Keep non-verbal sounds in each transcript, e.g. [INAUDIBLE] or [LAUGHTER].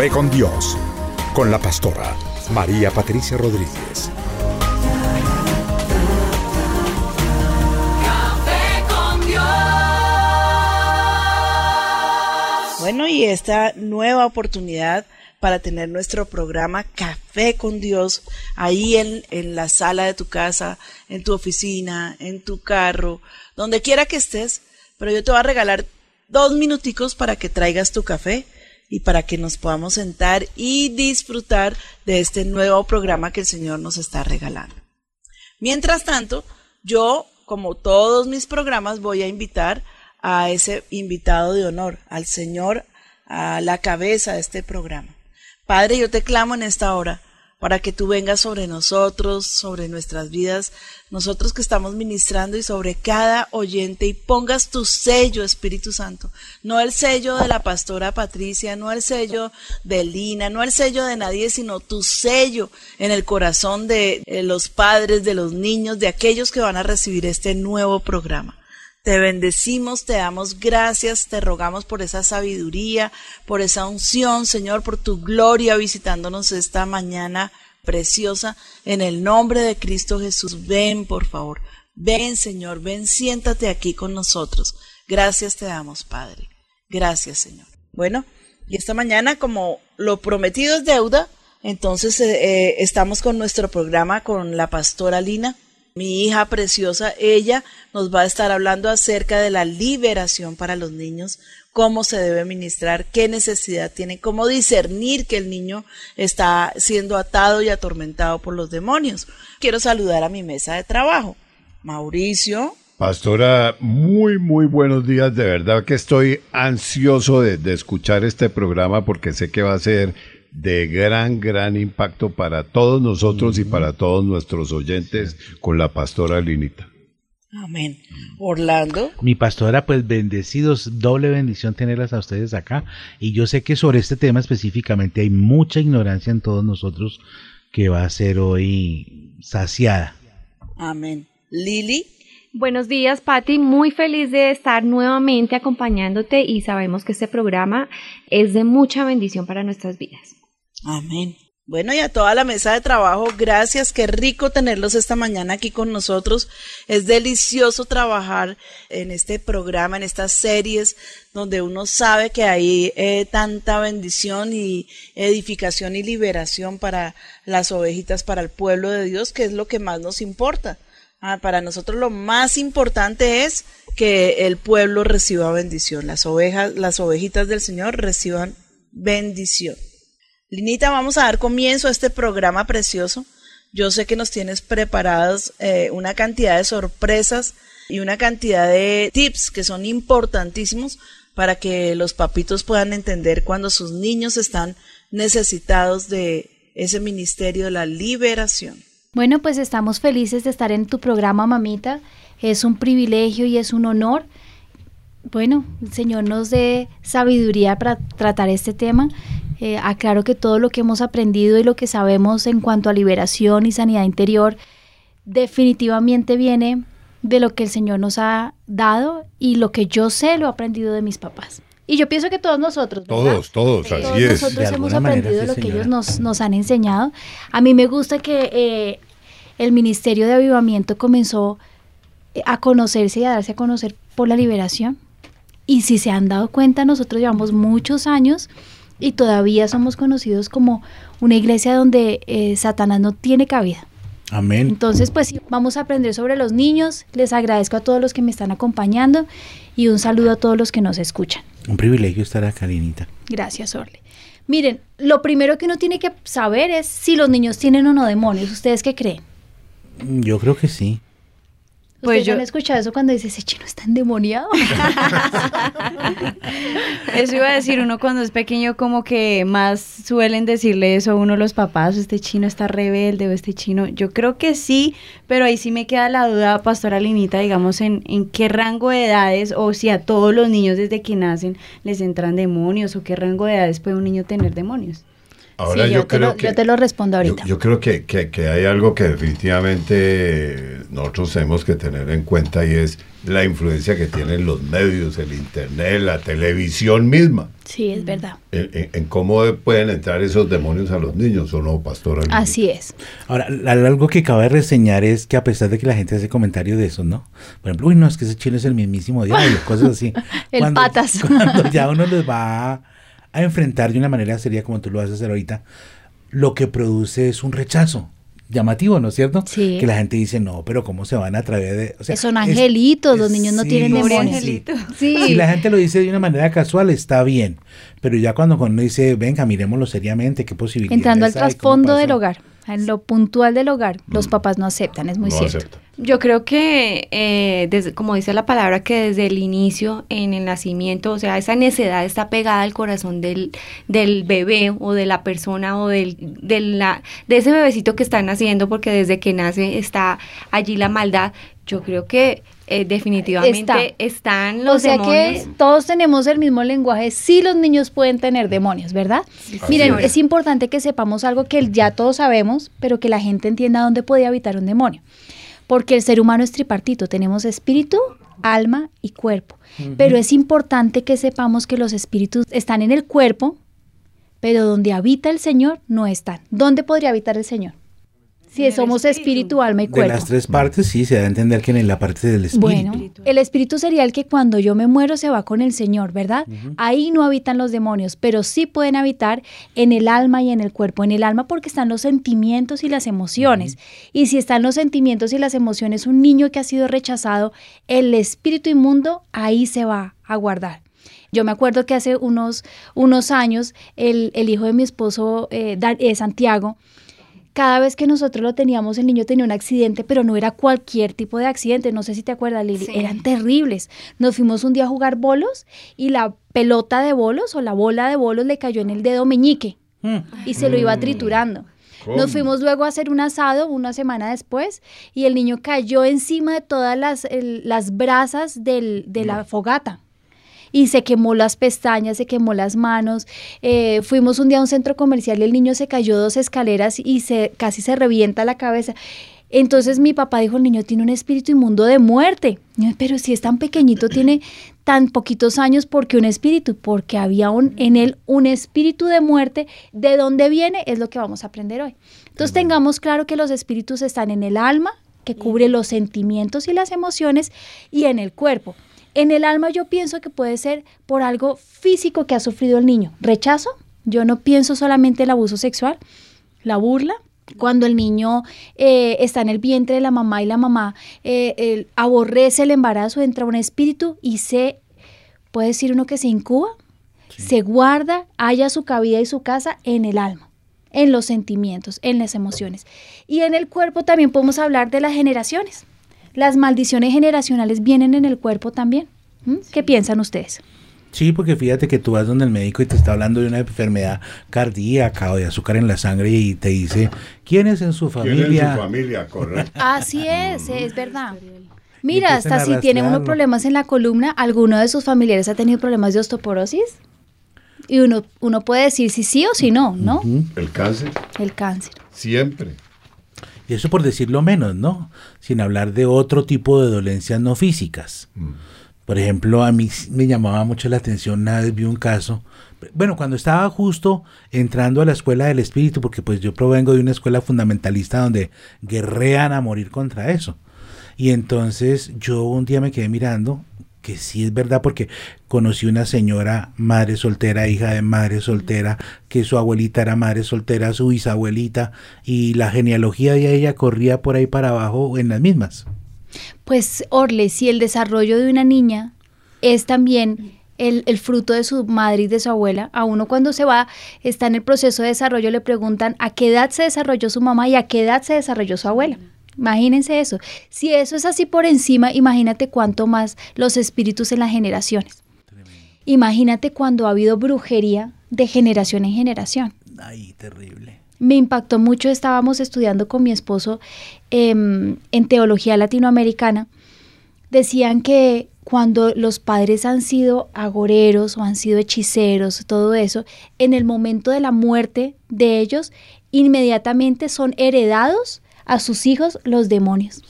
Café con Dios, con la pastora María Patricia Rodríguez. Café con Dios. Bueno, y esta nueva oportunidad para tener nuestro programa Café con Dios ahí en, en la sala de tu casa, en tu oficina, en tu carro, donde quiera que estés, pero yo te voy a regalar dos minuticos para que traigas tu café y para que nos podamos sentar y disfrutar de este nuevo programa que el Señor nos está regalando. Mientras tanto, yo, como todos mis programas, voy a invitar a ese invitado de honor, al Señor, a la cabeza de este programa. Padre, yo te clamo en esta hora para que tú vengas sobre nosotros, sobre nuestras vidas, nosotros que estamos ministrando y sobre cada oyente y pongas tu sello, Espíritu Santo, no el sello de la pastora Patricia, no el sello de Lina, no el sello de nadie, sino tu sello en el corazón de eh, los padres, de los niños, de aquellos que van a recibir este nuevo programa. Te bendecimos, te damos gracias, te rogamos por esa sabiduría, por esa unción, Señor, por tu gloria visitándonos esta mañana preciosa. En el nombre de Cristo Jesús, ven, por favor. Ven, Señor, ven, siéntate aquí con nosotros. Gracias te damos, Padre. Gracias, Señor. Bueno, y esta mañana, como lo prometido es deuda, entonces eh, eh, estamos con nuestro programa con la pastora Lina mi hija preciosa, ella nos va a estar hablando acerca de la liberación para los niños, cómo se debe ministrar, qué necesidad tiene, cómo discernir que el niño está siendo atado y atormentado por los demonios. Quiero saludar a mi mesa de trabajo. Mauricio, Pastora, muy, muy buenos días. De verdad que estoy ansioso de, de escuchar este programa porque sé que va a ser de gran, gran impacto para todos nosotros y para todos nuestros oyentes con la pastora Linita. amén. Orlando, Mi pastora, pues bendecidos, doble bendición tenerlas a ustedes acá. Y yo sé que sobre este tema específicamente hay mucha ignorancia en todos nosotros que va a ser hoy saciada. amén. Lili, Buenos días, Patti. Muy feliz de estar nuevamente acompañándote y sabemos que este programa es de mucha bendición para nuestras vidas. Amén. Bueno, y a toda la mesa de trabajo, gracias. Qué rico tenerlos esta mañana aquí con nosotros. Es delicioso trabajar en este programa, en estas series, donde uno sabe que hay eh, tanta bendición y edificación y liberación para las ovejitas, para el pueblo de Dios, que es lo que más nos importa. Ah, para nosotros lo más importante es que el pueblo reciba bendición, las ovejas, las ovejitas del Señor reciban bendición. Linita, vamos a dar comienzo a este programa precioso. Yo sé que nos tienes preparados eh, una cantidad de sorpresas y una cantidad de tips que son importantísimos para que los papitos puedan entender cuando sus niños están necesitados de ese ministerio de la liberación. Bueno, pues estamos felices de estar en tu programa, mamita. Es un privilegio y es un honor. Bueno, el Señor nos dé sabiduría para tratar este tema. Eh, aclaro que todo lo que hemos aprendido y lo que sabemos en cuanto a liberación y sanidad interior definitivamente viene de lo que el Señor nos ha dado y lo que yo sé lo he aprendido de mis papás. Y yo pienso que todos nosotros, ¿verdad? Todos, todos, Todos así es. nosotros De hemos manera, aprendido sí, lo que ellos nos, nos han enseñado. A mí me gusta que eh, el Ministerio de Avivamiento comenzó eh, a conocerse y a darse a conocer por la liberación. Y si se han dado cuenta, nosotros llevamos muchos años y todavía somos conocidos como una iglesia donde eh, Satanás no tiene cabida. Amén. Entonces, pues sí, vamos a aprender sobre los niños. Les agradezco a todos los que me están acompañando y un saludo a todos los que nos escuchan. Un privilegio estar acá, Linita. Gracias, Orle. Miren, lo primero que uno tiene que saber es si los niños tienen o no demonios. ¿Ustedes qué creen? Yo creo que sí. Pues ¿Ustedes yo- han escuchado eso cuando dice ese chino está endemoniado? [LAUGHS] Eso iba a decir, uno cuando es pequeño como que más suelen decirle eso a uno los papás, este chino está rebelde o este chino. Yo creo que sí, pero ahí sí me queda la duda, Pastora Linita, digamos, en, en qué rango de edades o si a todos los niños desde que nacen les entran demonios o qué rango de edades puede un niño tener demonios. Ahora Sí, yo, te creo lo, que yo te lo respondo ahorita. yo creo que, que- que hay algo que definitivamente nosotros tenemos que tener en cuenta y es la influencia que tienen los medios, el internet, la televisión misma, Sí, es verdad. en, en- en cómo pueden entrar esos demonios a los niños, ¿o no, pastora? Así es. Ahora, algo que acaba de reseñar es que a pesar de que la gente hace comentarios de eso, ¿no? Por ejemplo, uy, no, es que ese chino es el mismísimo diablo, cosas así. [LAUGHS] El patas. [LAUGHS] Cuando ya uno les va a, enfrentar de una manera seria como tú lo vas a hacer ahorita, lo que produce es un rechazo. Llamativo, ¿no es cierto? Sí. Que la gente dice, no, pero ¿cómo se van a través de...? o sea, Son es- angelitos, los niños no sí, tienen demonios. angelito. Sí. Si la gente lo dice de una manera casual, está bien. Pero ya cuando uno dice, venga, miremoslo seriamente, qué posibilidades Entrando al trasfondo del pasó?" hogar, en lo puntual del hogar, los papás no aceptan, es muy no cierto. acepta. Yo creo que, eh, desde- como dice la palabra, que desde el inicio, en el nacimiento, o sea, esa necedad está pegada al corazón del, del bebé o de la persona o del, de, la, de ese bebecito que está naciendo, porque desde que nace está allí la maldad. Yo creo que eh, definitivamente Está. están los o sea demonios. que todos tenemos el mismo lenguaje. Sí, los niños pueden tener demonios, ¿verdad? Miren, es importante que sepamos algo que ya todos sabemos, pero que la gente entienda dónde puede habitar un demonio. Porque el ser humano es tripartito, tenemos espíritu, alma y cuerpo. Pero es importante que sepamos que los espíritus están en el cuerpo, pero donde habita el Señor no están. ¿Dónde podría habitar el Señor? En el somos espíritu. espíritu, alma y De cuerpo. las tres partes, sí, se da a entender que en la parte del espíritu. Bueno, el espíritu sería el que cuando yo me muero se va con el Señor, ¿verdad? Ahí no habitan los demonios, pero sí pueden habitar en el alma y en el cuerpo. En el alma porque están los sentimientos y las emociones. Y si están los sentimientos y las emociones, un niño que ha sido rechazado, el espíritu inmundo ahí se va a guardar. Yo me acuerdo que hace unos, unos años el, el hijo de mi esposo, eh, Dan- eh, Santiago, cada vez que nosotros lo teníamos, el niño tenía un accidente, pero no era cualquier tipo de accidente. No sé si te acuerdas, Lili. Sí. Eran terribles. Nos fuimos un día a jugar bolos y la pelota de bolos o la bola de bolos le cayó en el dedo meñique Mm. y se lo iba triturando. ¿Cómo? Nos fuimos luego a hacer un asado una semana después y el niño cayó encima de todas las, el- las brasas del- de la fogata y se quemó las pestañas, se quemó las manos. Eh, fuimos un día a un centro comercial y el niño se cayó dos escaleras y se casi se revienta la cabeza. Entonces mi papá dijo, el niño tiene un espíritu inmundo de muerte. Pero si es tan pequeñito, tiene tan poquitos años, ¿por qué un espíritu? Porque había un, en él un espíritu de muerte. ¿De dónde viene? Es lo que vamos a aprender hoy. Entonces tengamos claro que los espíritus están en el alma, que cubre los sentimientos y las emociones, y en el cuerpo. En el alma yo pienso que puede ser por algo físico que ha sufrido el niño. Rechazo, yo no pienso solamente el abuso sexual, la burla. Cuando el niño eh, está en el vientre de la mamá y la mamá eh, aborrece el embarazo, entra un espíritu y se, puede decir uno que se incuba, se guarda, halla su cabida y su casa en el alma, en los sentimientos, en las emociones. Y en el cuerpo también podemos hablar de las generaciones. Las maldiciones generacionales vienen en el cuerpo también. ¿Mm? ¿Qué piensan ustedes? Sí, porque fíjate que tú vas donde el médico y te está hablando de una enfermedad cardíaca o de azúcar en la sangre y te dice, ¿quién es en su ¿Quién en familia? su familia, correcto. [LAUGHS] Así es, es verdad. Mira, hasta si tiene uno rastrearlo. problemas en la columna, alguno de sus familiares ha tenido problemas de osteoporosis. Y uno, uno puede decir si sí o si no, ¿no? El cáncer, El cáncer. siempre. Y eso por decirlo menos, ¿no? Sin hablar de otro tipo de dolencias no físicas. Por ejemplo, a mí me llamaba mucho la atención, una vez vi un caso, bueno, cuando estaba justo entrando a la escuela del espíritu, porque pues yo provengo de una escuela fundamentalista donde guerrean a morir contra eso. Y entonces yo un día me quedé mirando, que sí es verdad, porque conocí una señora, madre soltera, hija de madre soltera, que su abuelita era madre soltera, su bisabuelita, y la genealogía de ella corría por ahí para abajo en las mismas. Pues, Orle, si el desarrollo de una niña es también el, el fruto de su madre y de su abuela, a uno cuando se va, está en el proceso de desarrollo, le preguntan a qué edad se desarrolló su mamá y a qué edad se desarrolló su abuela. Imagínense eso. Si eso es así por encima, imagínate cuánto más los espíritus en las generaciones. Imagínate cuando ha habido brujería de generación en generación Ay, terrible. me impactó mucho. Estábamos estudiando con mi esposo em, en teología latinoamericana. Decían que cuando los padres han sido agoreros o han sido hechiceros, todo eso, en el momento de la muerte de ellos, inmediatamente son heredados a sus hijos los demonios.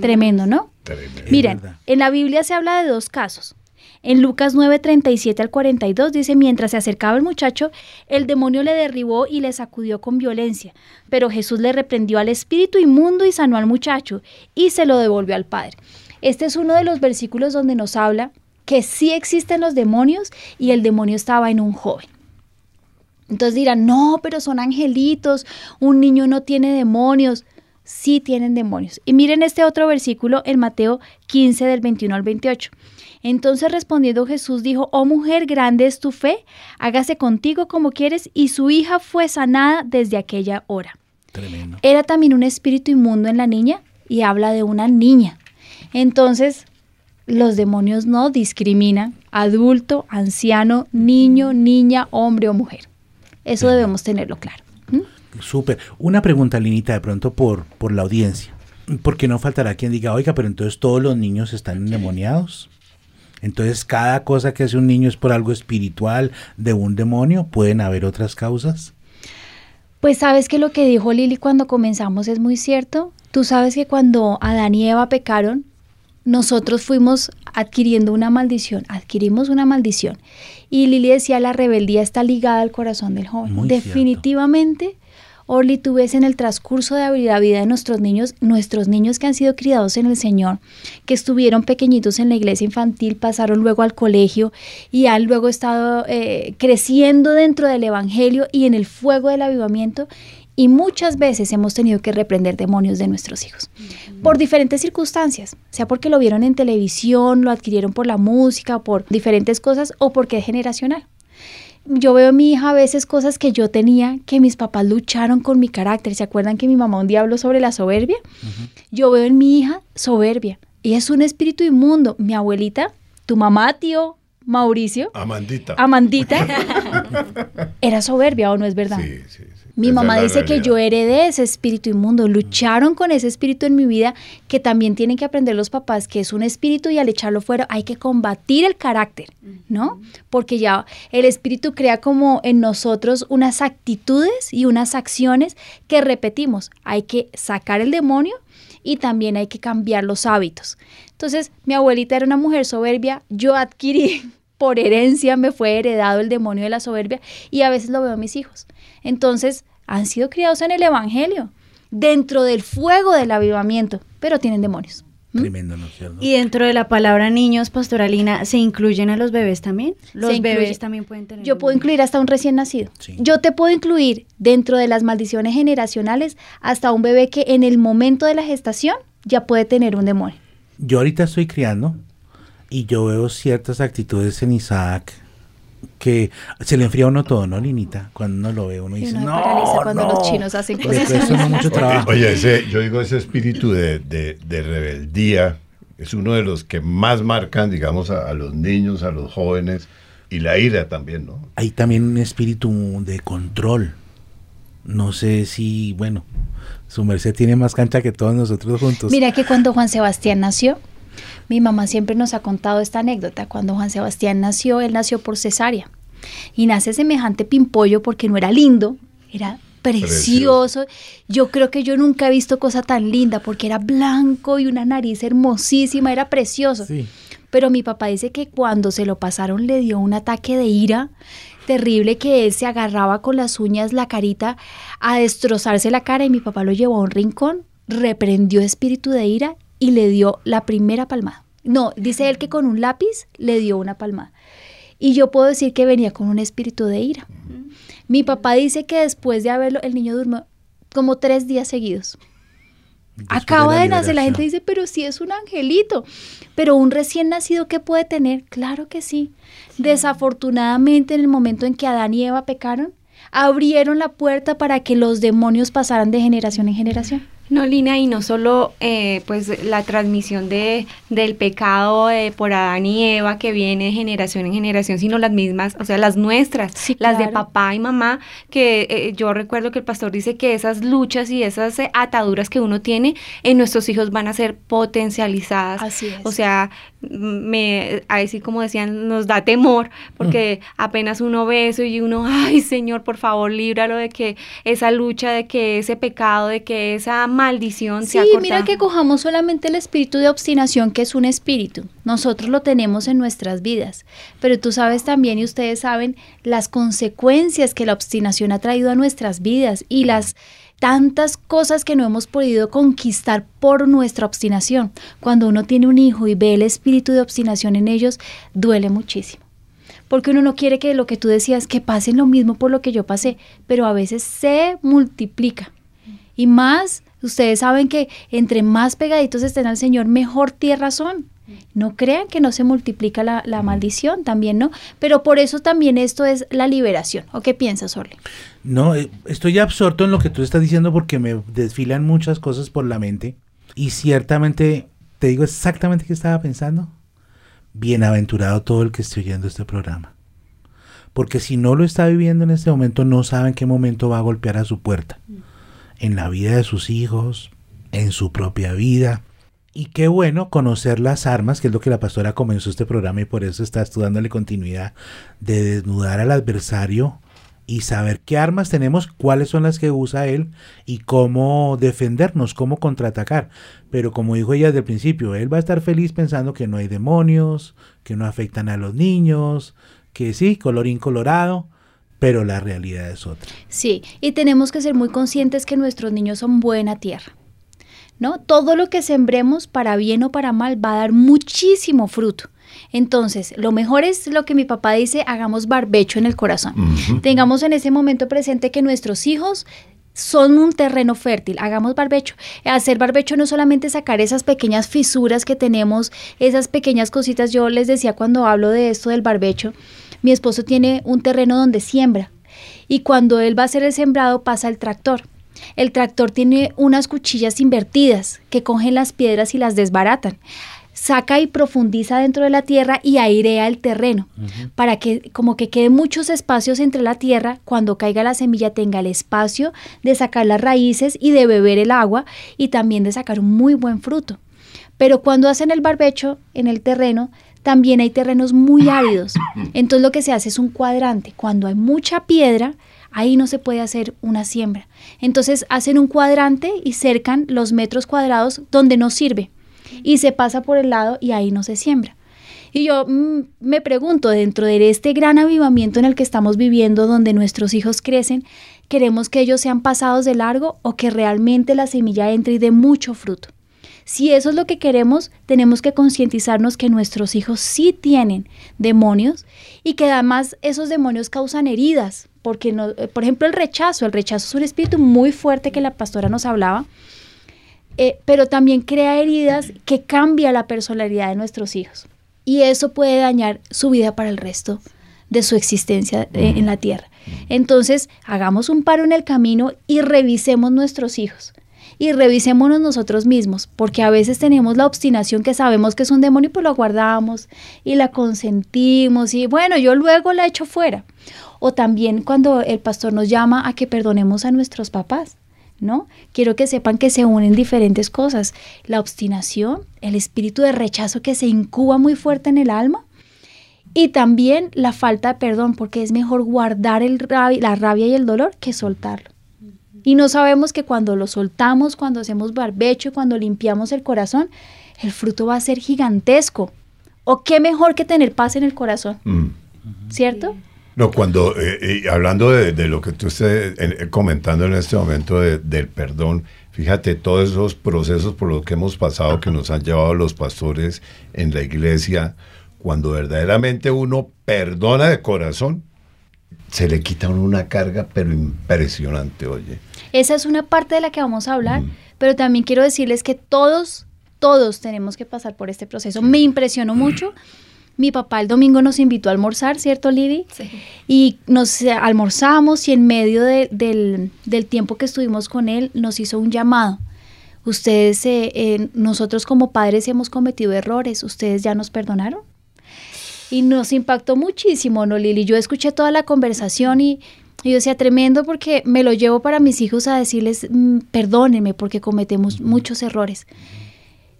Tremendo, ¿no? Tremendo. Miren, en la Biblia se habla de dos casos. En Lucas 9, 37 al 42 dice, mientras se acercaba el muchacho, el demonio le derribó y le sacudió con violencia, pero Jesús le reprendió al espíritu inmundo y sanó al muchacho y se lo devolvió al padre. Este es uno de los versículos donde nos habla que sí existen los demonios y el demonio estaba en un joven. Entonces dirán, no, pero son angelitos, un niño no tiene demonios. Sí tienen demonios. Y miren este otro versículo en Mateo 15 del 21 al 28. Entonces respondiendo Jesús dijo, oh mujer, grande es tu fe, hágase contigo como quieres, y su hija fue sanada desde aquella hora. Tremendo. Era también un espíritu inmundo en la niña y habla de una niña. Entonces, los demonios no discriminan adulto, anciano, niño, niña, hombre o mujer. Eso debemos tenerlo claro. ¿Mm? Súper. Una pregunta, Linita, de pronto por, por la audiencia. Porque no faltará quien diga, oiga, pero entonces todos los niños están endemoniados. Entonces cada cosa que hace un niño es por algo espiritual de un demonio. ¿Pueden haber otras causas? Pues sabes que lo que dijo Lili cuando comenzamos es muy cierto. Tú sabes que cuando Adán y Eva pecaron, nosotros fuimos adquiriendo una maldición, adquirimos una maldición. Y Lili decía, la rebeldía está ligada al corazón del joven. Muy cierto. Definitivamente, Orly, tú ves en el transcurso de la vida de nuestros niños, nuestros niños que han sido criados en el Señor, que estuvieron pequeñitos en la iglesia infantil, pasaron luego al colegio y han luego estado eh, creciendo dentro del Evangelio y en el fuego del avivamiento. Y muchas veces hemos tenido que reprender demonios de nuestros hijos por diferentes circunstancias, sea porque lo vieron en televisión, lo adquirieron por la música, por diferentes cosas o porque es generacional. Yo veo en mi hija a veces cosas que yo tenía que mis papás lucharon con mi carácter. ¿Se acuerdan que mi mamá un día habló sobre la soberbia? Yo veo en mi hija soberbia y es un espíritu inmundo. Mi abuelita, tu mamá, tío Mauricio, Amandita. Amandita, [LAUGHS] era soberbia o no es verdad. Sí, sí, sí. Mi Esa mamá dice que yo heredé ese espíritu inmundo, lucharon con ese espíritu en mi vida, que también tienen que aprender los papás que es un espíritu y al echarlo fuera hay que combatir el carácter, ¿no? Porque ya el espíritu crea como en nosotros unas actitudes y unas acciones que repetimos. Hay que sacar el demonio y también hay que cambiar los hábitos. Entonces, mi abuelita era una mujer soberbia, yo adquirí [LAUGHS] por herencia, me fue heredado el demonio de la soberbia y a veces lo veo en mis hijos. Entonces, han sido criados en el Evangelio, dentro del fuego del avivamiento, pero tienen demonios. ¿Mm? Tremendo, ¿no cierto? Y dentro de la palabra niños, pastoralina, ¿se incluyen a los bebés también? Los Se incluye. bebés también pueden tener. Yo puedo incluir hasta un recién nacido. Sí. Yo te puedo incluir dentro de las maldiciones generacionales hasta un bebé que en el momento de la gestación ya puede tener un demonio. Yo ahorita estoy criando y yo veo ciertas actitudes en Isaac que se le enfría a uno todo, ¿no, Linita? Cuando uno lo ve, uno dice, uno no, cuando no". los chinos hacen Le cosas. cuesta mucho Oye, trabajo. oye, ese, yo digo ese espíritu de, de- de rebeldía es uno de los que más marcan, digamos, a, a los niños, a los jóvenes y la ira también, ¿no? Hay también un espíritu de control. No sé si, bueno, su merced tiene más cancha que todos nosotros juntos. Mira que cuando Juan Sebastián nació, mi mamá siempre nos ha contado esta anécdota. Cuando Juan Sebastián nació, él nació por cesárea. Y nace semejante pimpollo porque no era lindo, era precioso. Yo creo que yo nunca he visto cosa tan linda porque era blanco y una nariz hermosísima, era precioso. Sí. Pero mi papá dice que cuando se lo pasaron le dio un ataque de ira terrible que él se agarraba con las uñas la carita a destrozarse la cara y mi papá lo llevó a un rincón, reprendió espíritu de ira y le dio la primera palmada. No, dice él que con un lápiz le dio una palmada. Y yo puedo decir que venía con un espíritu de ira. Mi papá dice que después de haberlo, el niño durmió como tres días seguidos. Después Acaba la de, nacer, la gente dice, pero si es un angelito. Pero un recién nacido, ¿qué puede tener? Claro que sí. Desafortunadamente, en el momento en que Adán y Eva pecaron, abrieron la puerta para que los demonios pasaran de generación en generación. No, Lina, y no solo eh, pues la transmisión de, del pecado eh, por Adán y Eva que viene de generación en generación, sino las mismas, o sea, las nuestras, Sí, las de papá y mamá, que eh, yo recuerdo que el pastor dice que esas luchas y esas eh, ataduras que uno tiene en nuestros hijos van a ser potencializadas. Así es. O sea, me, ahí sí como decían, nos da temor, porque apenas uno ve eso y uno, ay Señor, por favor, líbralo de que esa lucha, de que ese pecado, de que esa maldición Sí, sea cortada. mira que cojamos solamente el espíritu de obstinación, que es un espíritu. Nosotros lo tenemos en nuestras vidas. Pero tú sabes también, y ustedes saben, las consecuencias que la obstinación ha traído a nuestras vidas y las tantas cosas que no hemos podido conquistar por nuestra obstinación. Cuando uno tiene un hijo y ve el espíritu de obstinación en ellos, duele muchísimo. Porque uno no quiere que lo que tú decías, que pasen lo mismo por lo que yo pasé, pero a veces se multiplica. Y más, ustedes saben que entre más pegaditos estén al Señor, mejor tierra son. No crean que no se multiplica la, maldición también, ¿no? Pero por eso también esto es la liberación. ¿O qué piensas, Orle? No, eh, estoy absorto en lo que tú estás diciendo porque me desfilan muchas cosas por la mente y ciertamente te digo exactamente qué estaba pensando. Bienaventurado todo el que esté oyendo este programa. Porque si no lo está viviendo en este momento, no sabe en qué momento va a golpear a su puerta. En la vida de sus hijos, en su propia vida. Y qué bueno conocer las armas, que es lo que la pastora comenzó este programa y por eso está estudiándole continuidad, de desnudar al adversario y saber qué armas tenemos, cuáles son las que usa él y cómo defendernos, cómo contraatacar. Pero como dijo ella desde el principio, él va a estar feliz pensando que no hay demonios, que no afectan a los niños, que sí, colorín colorado, pero la realidad es otra. Sí, y tenemos que ser muy conscientes que nuestros niños son buena tierra. ¿No? Todo lo que sembremos, para bien o para mal, va a dar muchísimo fruto. Entonces, lo mejor es lo que mi papá dice, hagamos barbecho en el corazón. Tengamos en ese momento presente que nuestros hijos son un terreno fértil, hagamos barbecho. Hacer barbecho no solamente sacar esas pequeñas fisuras que tenemos, esas pequeñas cositas. Yo les decía cuando hablo de esto del barbecho, mi esposo tiene un terreno donde siembra y cuando él va a hacer el sembrado pasa el tractor. El tractor tiene unas cuchillas invertidas que cogen las piedras y las desbaratan. Saca y profundiza dentro de la tierra y airea el terreno para que como que queden muchos espacios entre la tierra, cuando caiga la semilla tenga el espacio de sacar las raíces y de beber el agua y también de sacar un muy buen fruto. Pero cuando hacen el barbecho en el terreno, también hay terrenos muy áridos. [COUGHS] Entonces lo que se hace es un cuadrante. Cuando hay mucha piedra, ahí no se puede hacer una siembra. Entonces hacen un cuadrante y cercan los metros cuadrados donde no sirve. Y se pasa por el lado y ahí no se siembra. Y yo mm, me pregunto, dentro de este gran avivamiento en el que estamos viviendo, donde nuestros hijos crecen, ¿queremos que ellos sean pasados de largo o que realmente la semilla entre y dé mucho fruto? Si eso es lo que queremos, tenemos que concientizarnos que nuestros hijos sí tienen demonios y que además esos demonios causan heridas, porque no, eh, por ejemplo el rechazo, el rechazo es un espíritu muy fuerte que la pastora nos hablaba, eh, pero también crea heridas que cambia la personalidad de nuestros hijos y eso puede dañar su vida para el resto de su existencia eh, en la tierra. Entonces, hagamos un paro en el camino y revisemos nuestros hijos y revisémonos nosotros mismos, porque a veces tenemos la obstinación que sabemos que es un demonio y pues lo guardamos y la consentimos y bueno, yo luego la echo fuera. O también cuando el pastor nos llama a que perdonemos a nuestros papás. ¿No? Quiero que sepan que se unen diferentes cosas. La obstinación, el espíritu de rechazo que se incuba muy fuerte en el alma y también la falta de perdón, porque es mejor guardar el la rabia y el dolor que soltarlo. Y no sabemos que cuando lo soltamos, cuando hacemos barbecho, cuando limpiamos el corazón, el fruto va a ser gigantesco. ¿O qué mejor que tener paz en el corazón? Mm. ¿Cierto? No, cuando, eh, y hablando de, de lo que tú estés eh, comentando en este momento de- del perdón, fíjate todos esos procesos por los que hemos pasado que nos han llevado los pastores en la iglesia, cuando verdaderamente uno perdona de corazón, se le quita una carga, pero impresionante, oye. Esa es una parte de la que vamos a hablar, Mm. pero también quiero decirles que todos, todos tenemos que pasar por este proceso. Me impresionó mucho. Mi papá el domingo nos invitó a almorzar, ¿cierto, Lili? Sí. Y nos eh, almorzamos y en medio de- del, del tiempo que estuvimos con él nos hizo un llamado. Ustedes, eh, eh, nosotros como padres hemos cometido errores, ¿ustedes ya nos perdonaron? Y nos impactó muchísimo, ¿no, Lili? Yo escuché toda la conversación y, y yo decía, tremendo porque me lo llevo para mis hijos a decirles, "Mm, perdónenme porque cometemos muchos errores.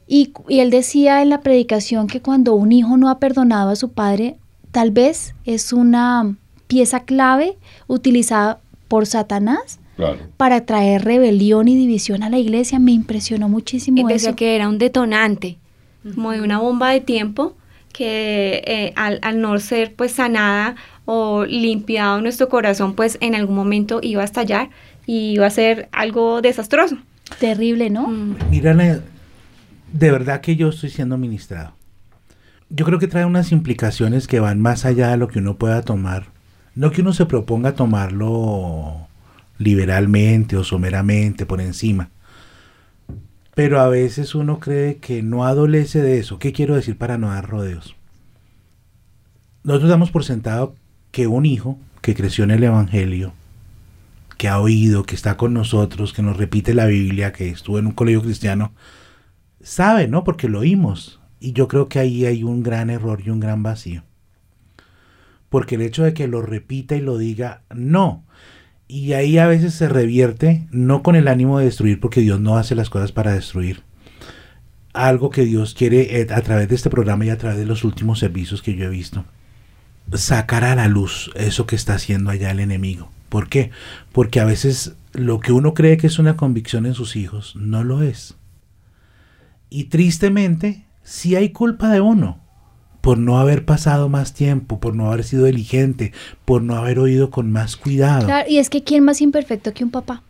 Y, y él decía en la predicación que cuando un hijo no ha perdonado a su padre, tal vez es una pieza clave utilizada por Satanás Claro. para traer rebelión y división a la iglesia. Me impresionó Y muchísimo decía eso. que era un detonante, como de una bomba de tiempo que eh, al, al no ser pues sanada o limpiado nuestro corazón, pues en algún momento iba a estallar y iba a ser algo desastroso. Terrible, ¿no? Mm. Mira, de verdad que yo estoy siendo ministrado. Yo creo que trae unas implicaciones que van más allá de lo que uno pueda tomar. No que uno se proponga tomarlo liberalmente o someramente por encima. Pero a veces uno cree que no adolece de eso. ¿Qué quiero decir para no dar rodeos? Nosotros damos por sentado que un hijo que creció en el Evangelio, que ha oído, que está con nosotros, que nos repite la Biblia, que estuvo en un colegio cristiano, sabe, ¿no? Porque lo oímos. Y yo creo que ahí hay un gran error y un gran vacío. Porque el hecho de que lo repita y lo diga, no. Y ahí a veces se revierte, no con el ánimo de destruir, porque Dios no hace las cosas para destruir. Algo que Dios quiere eh, a través de este programa y a través de los últimos servicios que yo he visto. Sacar a la luz eso que está haciendo allá el enemigo. ¿Por qué? Porque a veces lo que uno cree que es una convicción en sus hijos no lo es. Y tristemente, sí hay culpa de uno por no haber pasado más tiempo, por no haber sido diligente, por no haber oído con más cuidado. Claro, y es que ¿quién más imperfecto que un papá?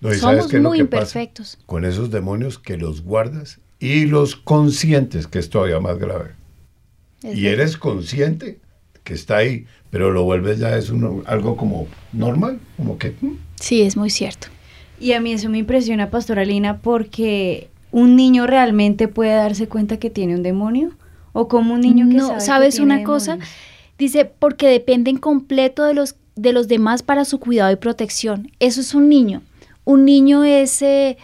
No, ¿y sabes Somos muy imperfectos. Con esos demonios que los guardas y los conscientes, que es todavía más grave. Es y eres consciente que está ahí, pero lo vuelves ya es uno- algo como normal, como que mm, Sí, es muy cierto. Y a mí eso me impresiona, Pastora Lina, porque un niño realmente puede darse cuenta que tiene un demonio. O como un niño que no, sabe que ¿sabes tiene una cosa? demonios. Dice, porque dependen completo de los, de los demás para su cuidado y protección. Eso es un niño. Un niño es, eh,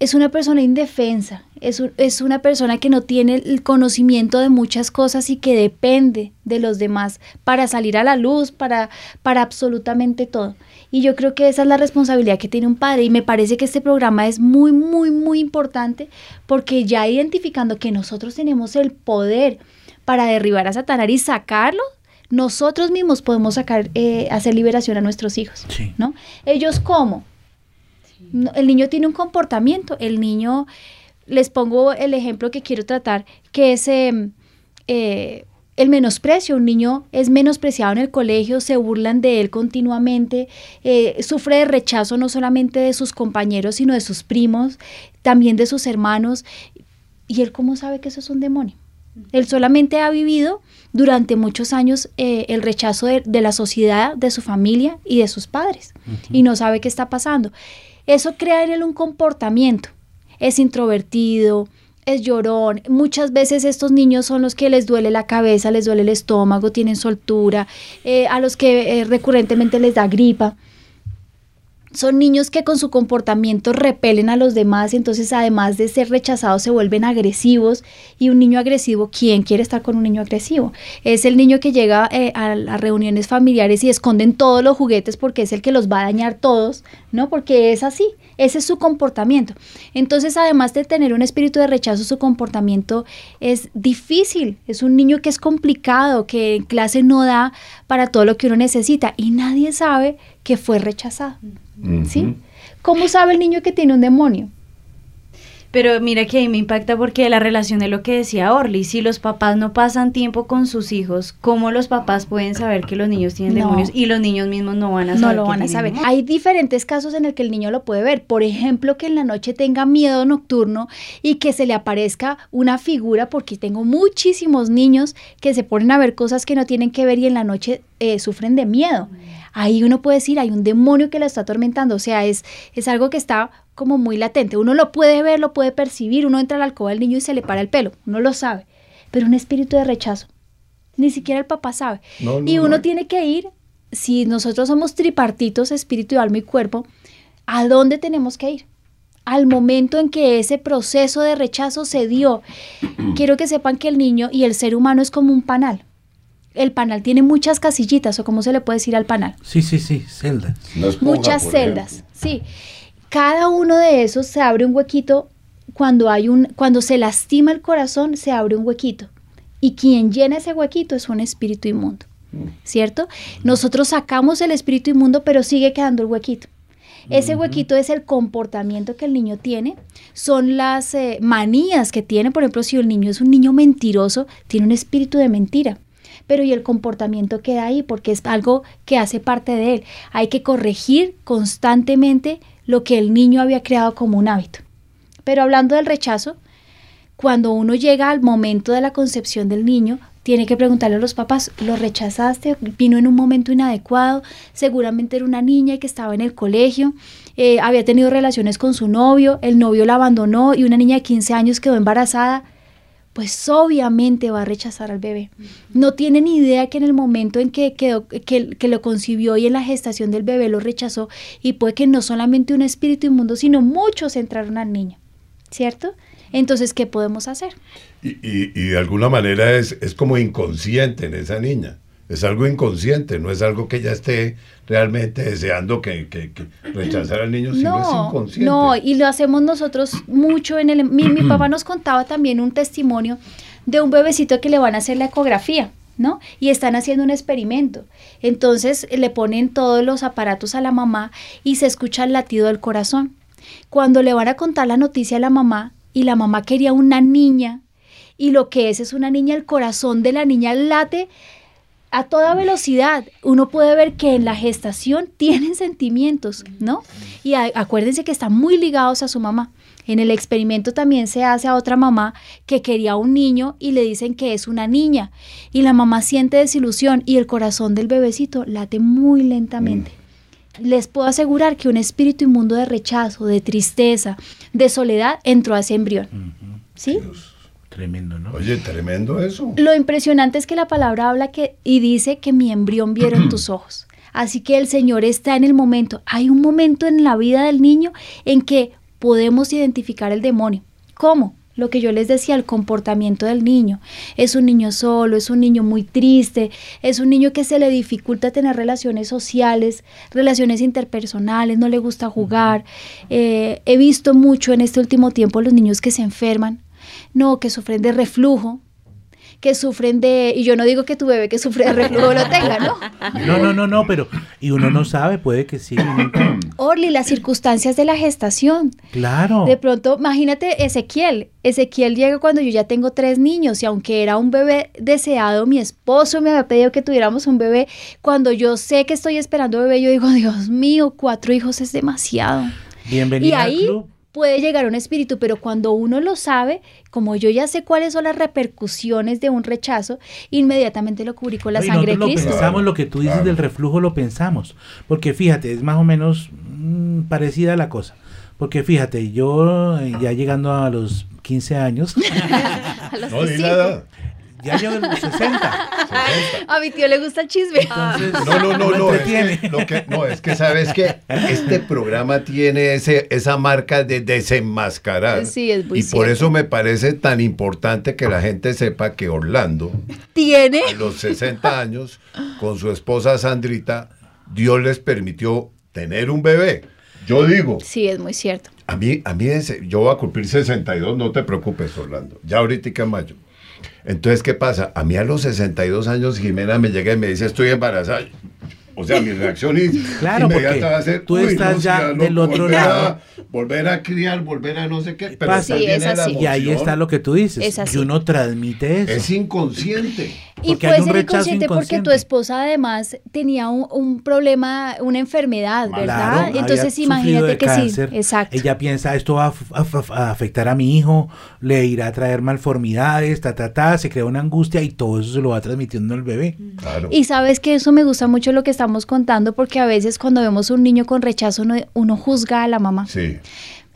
es una persona indefensa, es, es una persona que no tiene el conocimiento de muchas cosas y que depende de los demás para salir a la luz, para, para absolutamente todo. Y yo creo que esa es la responsabilidad que tiene un padre y me parece que este programa es muy, muy, muy importante porque ya identificando que nosotros tenemos el poder para derribar a Satanás y sacarlo, nosotros mismos podemos sacar, eh, hacer liberación a nuestros hijos. Sí. ¿no? Ellos cómo? No, el niño tiene un comportamiento, el niño, les pongo el ejemplo que quiero tratar, que es eh, eh, el menosprecio. Un niño es menospreciado en el colegio, se burlan de él continuamente, eh, sufre de rechazo no solamente de sus compañeros, sino de sus primos, también de sus hermanos. ¿Y él cómo sabe que eso es un demonio? Él solamente ha vivido durante muchos años eh, el rechazo de, de la sociedad, de su familia y de sus padres. Y no sabe qué está pasando. Eso crea en él un comportamiento. Es introvertido, es llorón. Muchas veces estos niños son los que les duele la cabeza, les duele el estómago, tienen soltura, eh, a los que eh, recurrentemente les da gripa son niños que con su comportamiento repelen a los demás y entonces además de ser rechazados se vuelven agresivos y un niño agresivo, ¿quién quiere estar con un niño agresivo? Es el niño que llega eh, a las reuniones familiares y esconden todos los juguetes porque es el que los va a dañar todos, ¿no? Porque es así, ese es su comportamiento. Entonces además de tener un espíritu de rechazo, su comportamiento es difícil, es un niño que es complicado, que en clase no da para todo lo que uno necesita y nadie sabe que fue rechazado. ¿Sí? ¿Cómo sabe el niño que tiene un demonio? Pero mira que ahí me impacta porque la relación de lo que decía Orly, si los papás no pasan tiempo con sus hijos, ¿cómo los papás pueden saber que los niños tienen No. demonios y los niños mismos no van a No saber? lo que van a saber. demonios? Hay diferentes casos en el que el niño lo puede ver. Por ejemplo, que en la noche tenga miedo nocturno y que se le aparezca una figura, porque tengo muchísimos niños que se ponen a ver cosas que no tienen que ver y en la noche eh, sufren de miedo. Ahí uno puede decir, hay un demonio que la está atormentando. O sea, es, es algo que está como muy latente. Uno lo puede ver, lo puede percibir. Uno entra a la alcoba del niño y se le para el pelo. Uno lo sabe. Pero un espíritu de rechazo. Ni siquiera el papá sabe. No, no, y uno no. tiene que ir, si nosotros somos tripartitos, espíritu, alma y cuerpo, ¿a dónde tenemos que ir? Al momento en que ese proceso de rechazo se dio. Quiero que sepan que el niño y el ser humano es como un panal. El panal tiene muchas casillitas, o cómo se le puede decir al panal Sí, sí, sí, celdas. Muchas celdas, ejemplo. sí. Cada uno de esos se abre un huequito cuando hay un cuando se lastima el corazón, se abre un huequito. Y quien llena ese huequito es un espíritu inmundo. ¿Cierto? Nosotros sacamos el espíritu inmundo, pero sigue quedando el huequito. Ese huequito es el comportamiento que el niño tiene, son las eh, manías que tiene. Por ejemplo, si el niño es un niño mentiroso, tiene un espíritu de mentira. Pero y el comportamiento queda ahí porque es algo que hace parte de él. Hay que corregir constantemente lo que el niño había creado como un hábito. Pero hablando del rechazo, cuando uno llega al momento de la concepción del niño, tiene que preguntarle a los papás, ¿lo rechazaste? ¿Vino en un momento inadecuado? Seguramente era una niña que estaba en el colegio, eh, había tenido relaciones con su novio, el novio la abandonó y una niña de 15 años quedó embarazada. Pues obviamente va a rechazar al bebé. No tiene ni idea que en el momento en que, quedó, que, que lo concibió y en la gestación del bebé lo rechazó y puede que no solamente un espíritu inmundo, sino muchos entraron al niño. ¿Cierto? Entonces, ¿qué podemos hacer? Y, y- y de alguna manera es, es como inconsciente en esa niña. Es algo inconsciente, no es algo que ella esté realmente deseando que, que- que rechazar al niño, sino es No, inconsciente. no, y lo hacemos nosotros mucho en el... Mi, mi papá nos contaba también un testimonio de un bebecito que le van a hacer la ecografía, ¿no? Y están haciendo un experimento. Entonces le ponen todos los aparatos a la mamá y se escucha el latido del corazón. Cuando le van a contar la noticia a la mamá y la mamá quería una niña y lo que es es una niña, el corazón de la niña late a toda velocidad. Uno puede ver que en la gestación [LAUGHS] tienen sentimientos, ¿no? Y a- acuérdense que están muy ligados a su mamá. En el experimento también se hace a otra mamá que quería un niño y le dicen que es una niña. Y la mamá siente desilusión y el corazón del bebecito late muy lentamente. Les puedo asegurar que un espíritu inmundo de rechazo, de tristeza, de soledad entró a ese embrión. ¿Sí? Tremendo, ¿no? Oye, tremendo eso. Lo impresionante es que la palabra habla que, y dice que mi embrión vieron tus [CLEARS THROAT] ojos. Así que el Señor está en el momento. Hay un momento en la vida del niño en que podemos identificar el demonio. ¿Cómo? Lo que yo les decía, el comportamiento del niño. Es un niño solo, es un niño muy triste, es un niño que se le dificulta tener relaciones sociales, relaciones interpersonales, no le gusta jugar. Eh, he visto mucho en este último tiempo los niños que se enferman, no, que sufren de reflujo, que sufren de, y yo no digo que tu bebé que sufre de reflujo lo tenga, ¿no? No, no, no, no, pero y uno no sabe, puede que sí. Orly, las circunstancias de la gestación. Claro. De pronto, imagínate Ezequiel. Ezequiel llega cuando yo ya tengo tres niños y aunque era un bebé deseado, mi esposo me había pedido que tuviéramos un bebé. Cuando yo sé que estoy esperando bebé, yo digo, Dios mío, cuatro hijos es demasiado. Bienvenida Y al club. Puede llegar un espíritu, pero cuando uno lo sabe, como yo ya sé cuáles son las repercusiones de un rechazo, inmediatamente lo cubrí con la No, sangre de Cristo. lo pensamos, lo que tú dices Claro. del reflujo lo pensamos. Porque fíjate, es más o menos mm, parecida la cosa. Porque fíjate, yo eh, ya llegando a los 15 años, [LAUGHS] A los No, ya llevo a los 60. A mi tío le gusta el chisme. Entonces, No, no, no, no. Es que, lo que- no, es que sabes que este programa tiene ese, esa marca de desenmascarar. Sí, es muy Y por eso me parece tan importante que la gente sepa que Orlando, Tiene. a los 60 años, con su esposa Sandrita, Dios les permitió tener un bebé. Yo digo, Sí, es muy cierto. a mí, a mí ese- yo voy a cumplir 62, no te preocupes, Orlando. Ya ahorita en mayo. Entonces, ¿qué pasa? A mí a los 62 años Jimena me llega y me dice, estoy embarazada. O sea, mi reacción is- Claro, inmediata porque va a ser, tú "Uy, estás no, ya sea del otro volver a- lado". volver a criar, volver a no sé qué. Pero Sí, es es la así. Y ahí está lo que tú dices, Es así. que uno transmite eso. Es inconsciente. Y puede ser inconsciente porque tu esposa además tenía un, un problema, una enfermedad, Claro, ¿verdad? Entonces imagínate de que cáncer. sí, exacto. Ella piensa, esto va a, afectar a mi hijo, le irá a traer malformidades, ta, ta, ta, se crea una angustia y todo eso se lo va transmitiendo el bebé. Claro. Y sabes que eso me gusta mucho lo que estamos contando porque a veces cuando vemos un niño con rechazo uno, uno juzga a la mamá. Sí.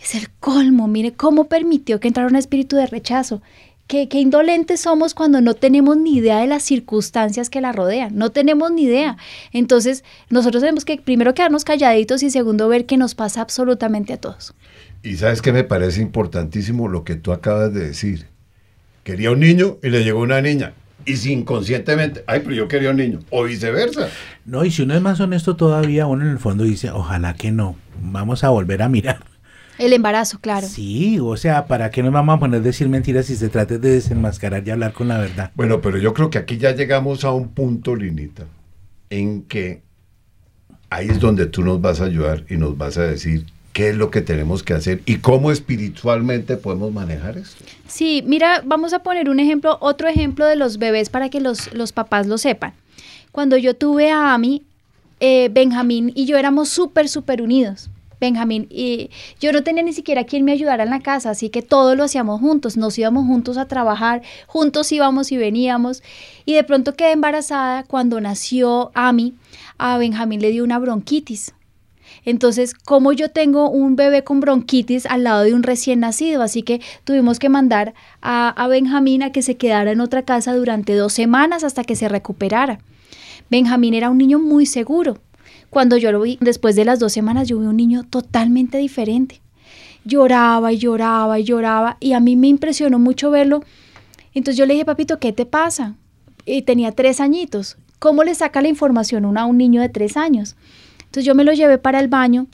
Es el colmo, mire cómo permitió que entrara un espíritu de rechazo. Qué, qué indolentes somos cuando no tenemos ni idea de las circunstancias que la rodean, no tenemos ni idea. Entonces, nosotros tenemos que primero quedarnos calladitos y segundo ver que nos pasa absolutamente a todos. Y sabes que me parece importantísimo lo que tú acabas de decir. Quería un niño y le llegó una niña. Y si inconscientemente, ay, pero yo quería un niño. O viceversa. No, y si uno es más honesto todavía, uno en el fondo dice, ojalá que no, vamos a volver a mirar. El embarazo, claro. Sí, o sea, ¿para qué nos vamos a poner a decir mentiras si se trata de desenmascarar y hablar con la verdad? Bueno, pero yo creo que aquí ya llegamos a un punto, Linita, en que ahí es donde tú nos vas a ayudar y nos vas a decir qué es lo que tenemos que hacer y cómo espiritualmente podemos manejar esto. Sí, mira, vamos a poner un ejemplo, otro ejemplo de los bebés para que los, los papás lo sepan. Cuando yo tuve a Ami, eh, Benjamín y yo éramos súper, súper unidos. Benjamín, y yo no tenía ni siquiera quien me ayudara en la casa, así que todo lo hacíamos juntos, nos íbamos juntos a trabajar, juntos íbamos y veníamos. Y de pronto quedé embarazada cuando nació Ami, a Benjamín le dio una bronquitis. Entonces, como yo tengo un bebé con bronquitis al lado de un recién nacido, así que tuvimos que mandar a, a Benjamín a que se quedara en otra casa durante dos semanas hasta que se recuperara. Benjamín era un niño muy seguro. Cuando yo lo vi, después de las dos semanas, yo vi un niño totalmente diferente. Lloraba y lloraba y lloraba y a mí me impresionó mucho verlo. Entonces yo le dije, papito, ¿qué te pasa? Y tenía tres añitos. ¿Cómo le saca la información a un niño de tres años? Entonces yo me lo llevé para el baño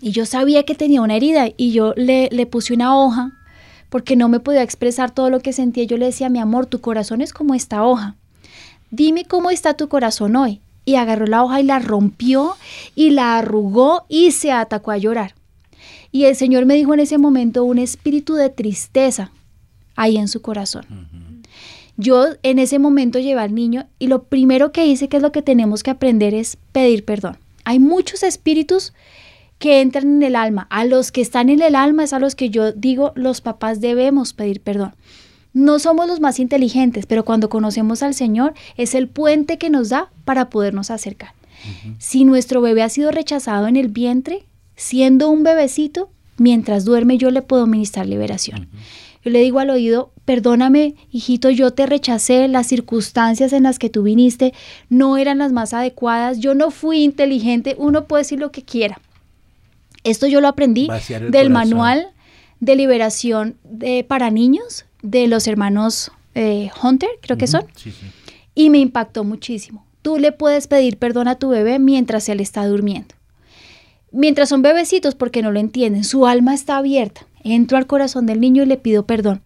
y yo sabía que tenía una herida y yo le, le puse una hoja porque no me podía expresar todo lo que sentía. Yo le decía, mi amor, tu corazón es como esta hoja. Dime cómo está tu corazón hoy. Y agarró la hoja y la rompió y la arrugó y se atacó a llorar. Y el Señor me dijo en ese momento un espíritu de tristeza ahí en su corazón. Yo en ese momento llevé al niño y lo primero que hice, que es lo que tenemos que aprender, es pedir perdón. Hay muchos espíritus que entran en el alma. A los que están en el alma es a los que yo digo, los papás debemos pedir perdón. No somos los más inteligentes, pero cuando conocemos al Señor es el puente que nos da para podernos acercar. Si nuestro bebé ha sido rechazado en el vientre, siendo un bebecito, mientras duerme yo le puedo ministrar liberación. Yo le digo al oído, perdóname, hijito, yo te rechacé, las circunstancias en las que tú viniste no eran las más adecuadas, yo no fui inteligente, uno puede decir lo que quiera. Esto yo lo aprendí del corazón. manual de liberación de, para niños de los hermanos eh, Hunter, creo que son, Sí, sí. y me impactó muchísimo. Tú le puedes pedir perdón a tu bebé mientras él está durmiendo. Mientras son bebecitos porque no lo entienden, su alma está abierta. Entro al corazón del niño y le pido perdón.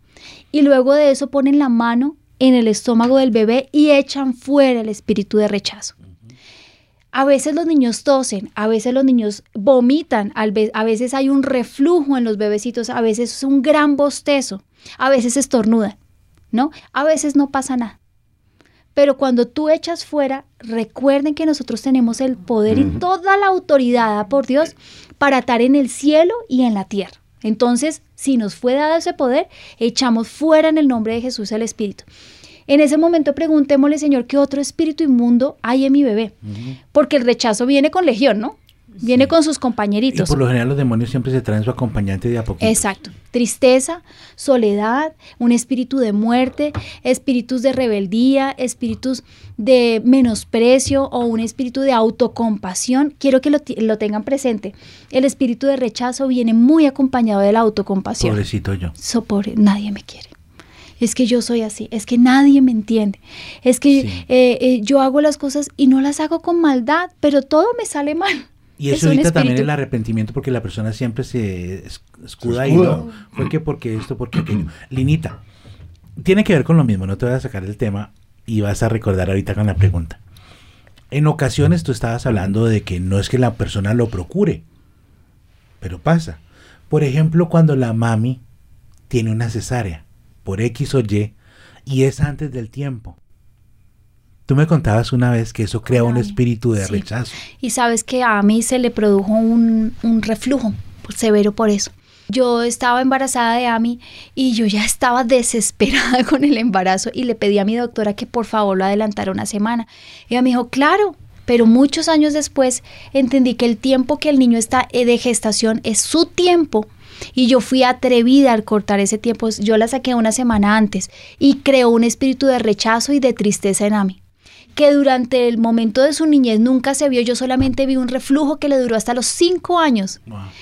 Y luego de eso ponen la mano en el estómago del bebé y echan fuera el espíritu de rechazo. A veces los niños tosen, a veces los niños vomitan, a veces hay un reflujo en los bebecitos, a veces es un gran bostezo, a veces estornudan, ¿no? A veces no pasa nada. Pero cuando tú echas fuera, recuerden que nosotros tenemos el poder y toda la autoridad dada por Dios para atar en el cielo y en la tierra. Entonces, si nos fue dado ese poder, echamos fuera en el nombre de Jesús el espíritu. En ese momento preguntémosle, Señor, ¿qué otro espíritu inmundo hay en mi bebé? Porque el rechazo viene con legión, ¿no? Viene con sus Y compañeritos. por lo general los demonios siempre se traen su acompañante de a poquito. Exacto. Tristeza, soledad, un espíritu de muerte, espíritus de rebeldía, espíritus de menosprecio o un espíritu de autocompasión. Quiero que lo, tengan presente. El espíritu de rechazo viene muy acompañado de la autocompasión. Pobrecito yo. So, pobre, nadie me quiere. Es que yo soy así, es que nadie me entiende. Es que Sí. eh, eh, yo hago las cosas y no las hago con maldad, pero todo me sale mal. Y Es eso un ahorita también el arrepentimiento porque la persona siempre se es- escuda y no, fue que porque esto, porque aquello. Linita, tiene que ver con lo mismo, no te voy a sacar el tema y vas a recordar ahorita con la pregunta. En ocasiones tú estabas hablando de que no es que la persona lo procure, pero pasa. Por ejemplo, cuando la mami tiene una cesárea por X o Y y es antes del tiempo. Tú me contabas una vez que eso crea un espíritu de sí. rechazo. Y sabes que a mí se le produjo un, un reflujo severo por eso. Yo estaba embarazada de Ami y yo ya estaba desesperada [LAUGHS] con el embarazo y le pedí a mi doctora que por favor lo adelantara una semana. Ella me dijo, claro, pero muchos años después entendí que el tiempo que el niño está eh, de gestación es su tiempo. Y yo fui atrevida al cortar ese tiempo. Yo la saqué una semana antes y creó un espíritu de rechazo y de tristeza en Ami que durante el momento de su niñez nunca se vio, yo solamente vi un reflujo que le duró hasta los cinco años.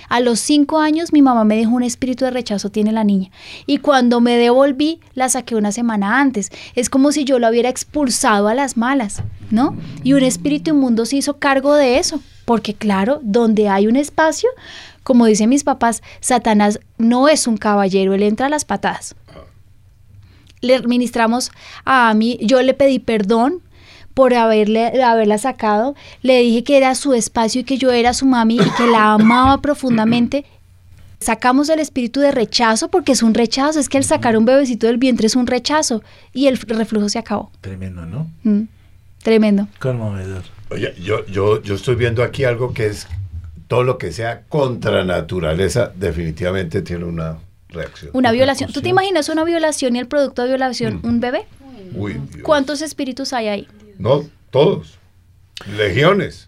A los cinco años mi mamá me dijo un espíritu de rechazo tiene la niña. Y cuando me devolví, la saqué una semana antes. Es como si yo lo hubiera expulsado a las malas, ¿no? Y un espíritu inmundo se hizo cargo de eso. Porque claro, donde hay un espacio, como dicen mis papás, Satanás no es un caballero, él entra a las patadas. Le administramos a mí, yo le pedí perdón por haberle, haberla sacado. Le dije que era su espacio y que yo era su mami y que la [COUGHS] amaba profundamente. Sacamos el espíritu de rechazo porque es un rechazo. Es que el sacar un bebecito del vientre es un rechazo. Y el reflujo se acabó. Tremendo, ¿no? Mm, tremendo. Conmovedor. Oye, yo, yo, yo estoy viendo aquí algo que es todo lo que sea contra naturaleza, definitivamente tiene una reacción. Una violación. ¿Tú te imaginas una violación y el producto de violación, un bebé? Uy. ¿Cuántos espíritus hay ahí? No, todos. Legiones.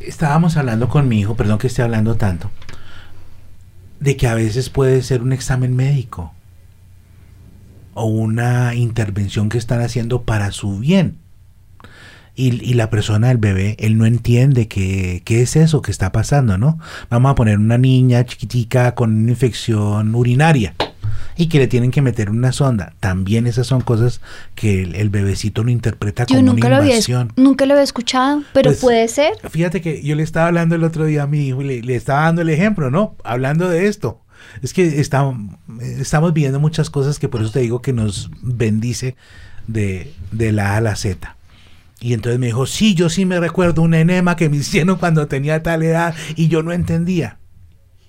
Estábamos hablando con mi hijo, perdón que esté hablando tanto, de que a veces puede ser un examen médico o una intervención que están haciendo para su bien. Y, y la persona, el bebé, él no entiende qué es eso que está pasando, ¿no? Vamos a poner una niña chiquitica con una infección urinaria y que le tienen que meter una sonda. También esas son cosas que el, el bebecito lo interpreta Yo como nunca una lo, había, invasión. nunca lo había escuchado, pero Pues, puede ser. Fíjate que yo le estaba hablando el otro día a mi hijo y le, le estaba dando el ejemplo, ¿no? Hablando de esto. Es que está- estamos viviendo muchas cosas que por eso te digo que nos bendice de, de la A a la Z. Y entonces me dijo, sí, yo sí me recuerdo un enema que me hicieron cuando tenía tal edad y yo no entendía.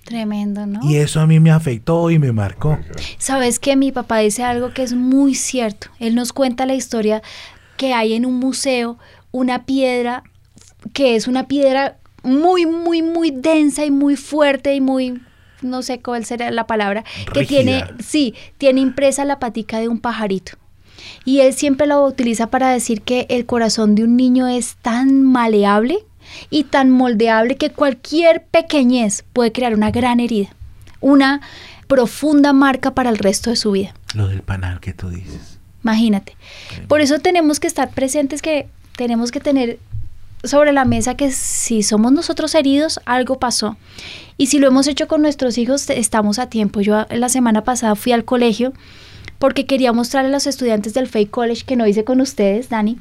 Tremendo, ¿no? Y eso a mí me afectó y me marcó. Sabes que mi papá dice algo que es muy cierto. Él nos cuenta la historia que hay en un museo una piedra que es una piedra muy, muy, muy densa y muy fuerte y muy, no sé cuál será la palabra, que tiene, sí, tiene impresa la patica de un pajarito. Y él siempre lo utiliza para decir que el corazón de un niño es tan maleable y tan moldeable que cualquier pequeñez puede crear una gran herida, una profunda marca para el resto de su vida. Lo del panal que tú dices. Imagínate. Por eso tenemos que estar presentes que tenemos que tener sobre la mesa que si somos nosotros heridos, algo pasó. Y si lo hemos hecho con nuestros hijos, estamos a tiempo. Yo la semana pasada fui al colegio porque quería mostrarle a los estudiantes del Fake College que no hice con ustedes, Dani,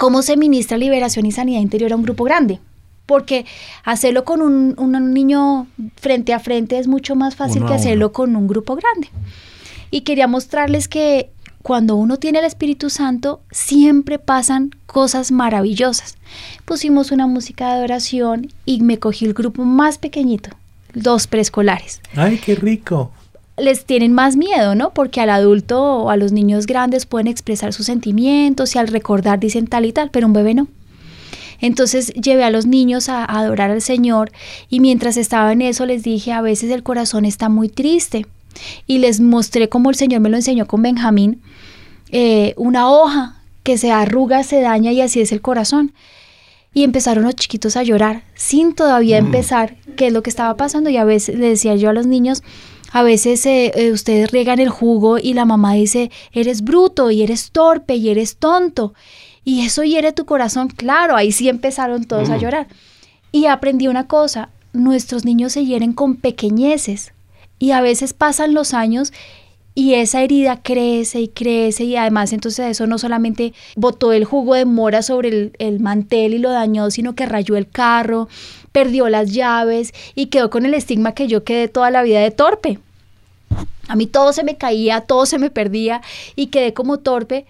cómo se ministra liberación y sanidad interior a un grupo grande. Porque hacerlo con un, un niño frente a frente es mucho más fácil Uno que hacerlo con un grupo grande. Y quería mostrarles que cuando uno tiene el Espíritu Santo, siempre pasan cosas maravillosas. Pusimos una música de adoración y me cogí el grupo más pequeñito, dos preescolares. Ay, qué rico. Les tienen más miedo, ¿no? Porque al adulto o a los niños grandes pueden expresar sus sentimientos y al recordar dicen tal y tal, pero un bebé no. Entonces llevé a los niños a, a adorar al Señor y mientras estaba en eso les dije, a veces el corazón está muy triste y les mostré como el Señor me lo enseñó con Benjamín, eh, una hoja que se arruga, se daña y así es el corazón. Y empezaron los chiquitos a llorar sin todavía empezar qué es lo que estaba pasando y a veces le decía yo a los niños, a veces eh, eh, ustedes riegan el jugo y la mamá dice, eres bruto y eres torpe y eres tonto. Y eso hiere tu corazón, claro, ahí sí empezaron todos a llorar. Y aprendí una cosa, nuestros niños se hieren con pequeñeces y a veces pasan los años y esa herida crece y crece y además entonces eso no solamente botó el jugo de mora sobre el, el mantel y lo dañó, sino que rayó el carro, perdió las llaves y quedó con el estigma que yo quedé toda la vida de torpe. A mí todo se me caía, todo se me perdía y quedé como torpe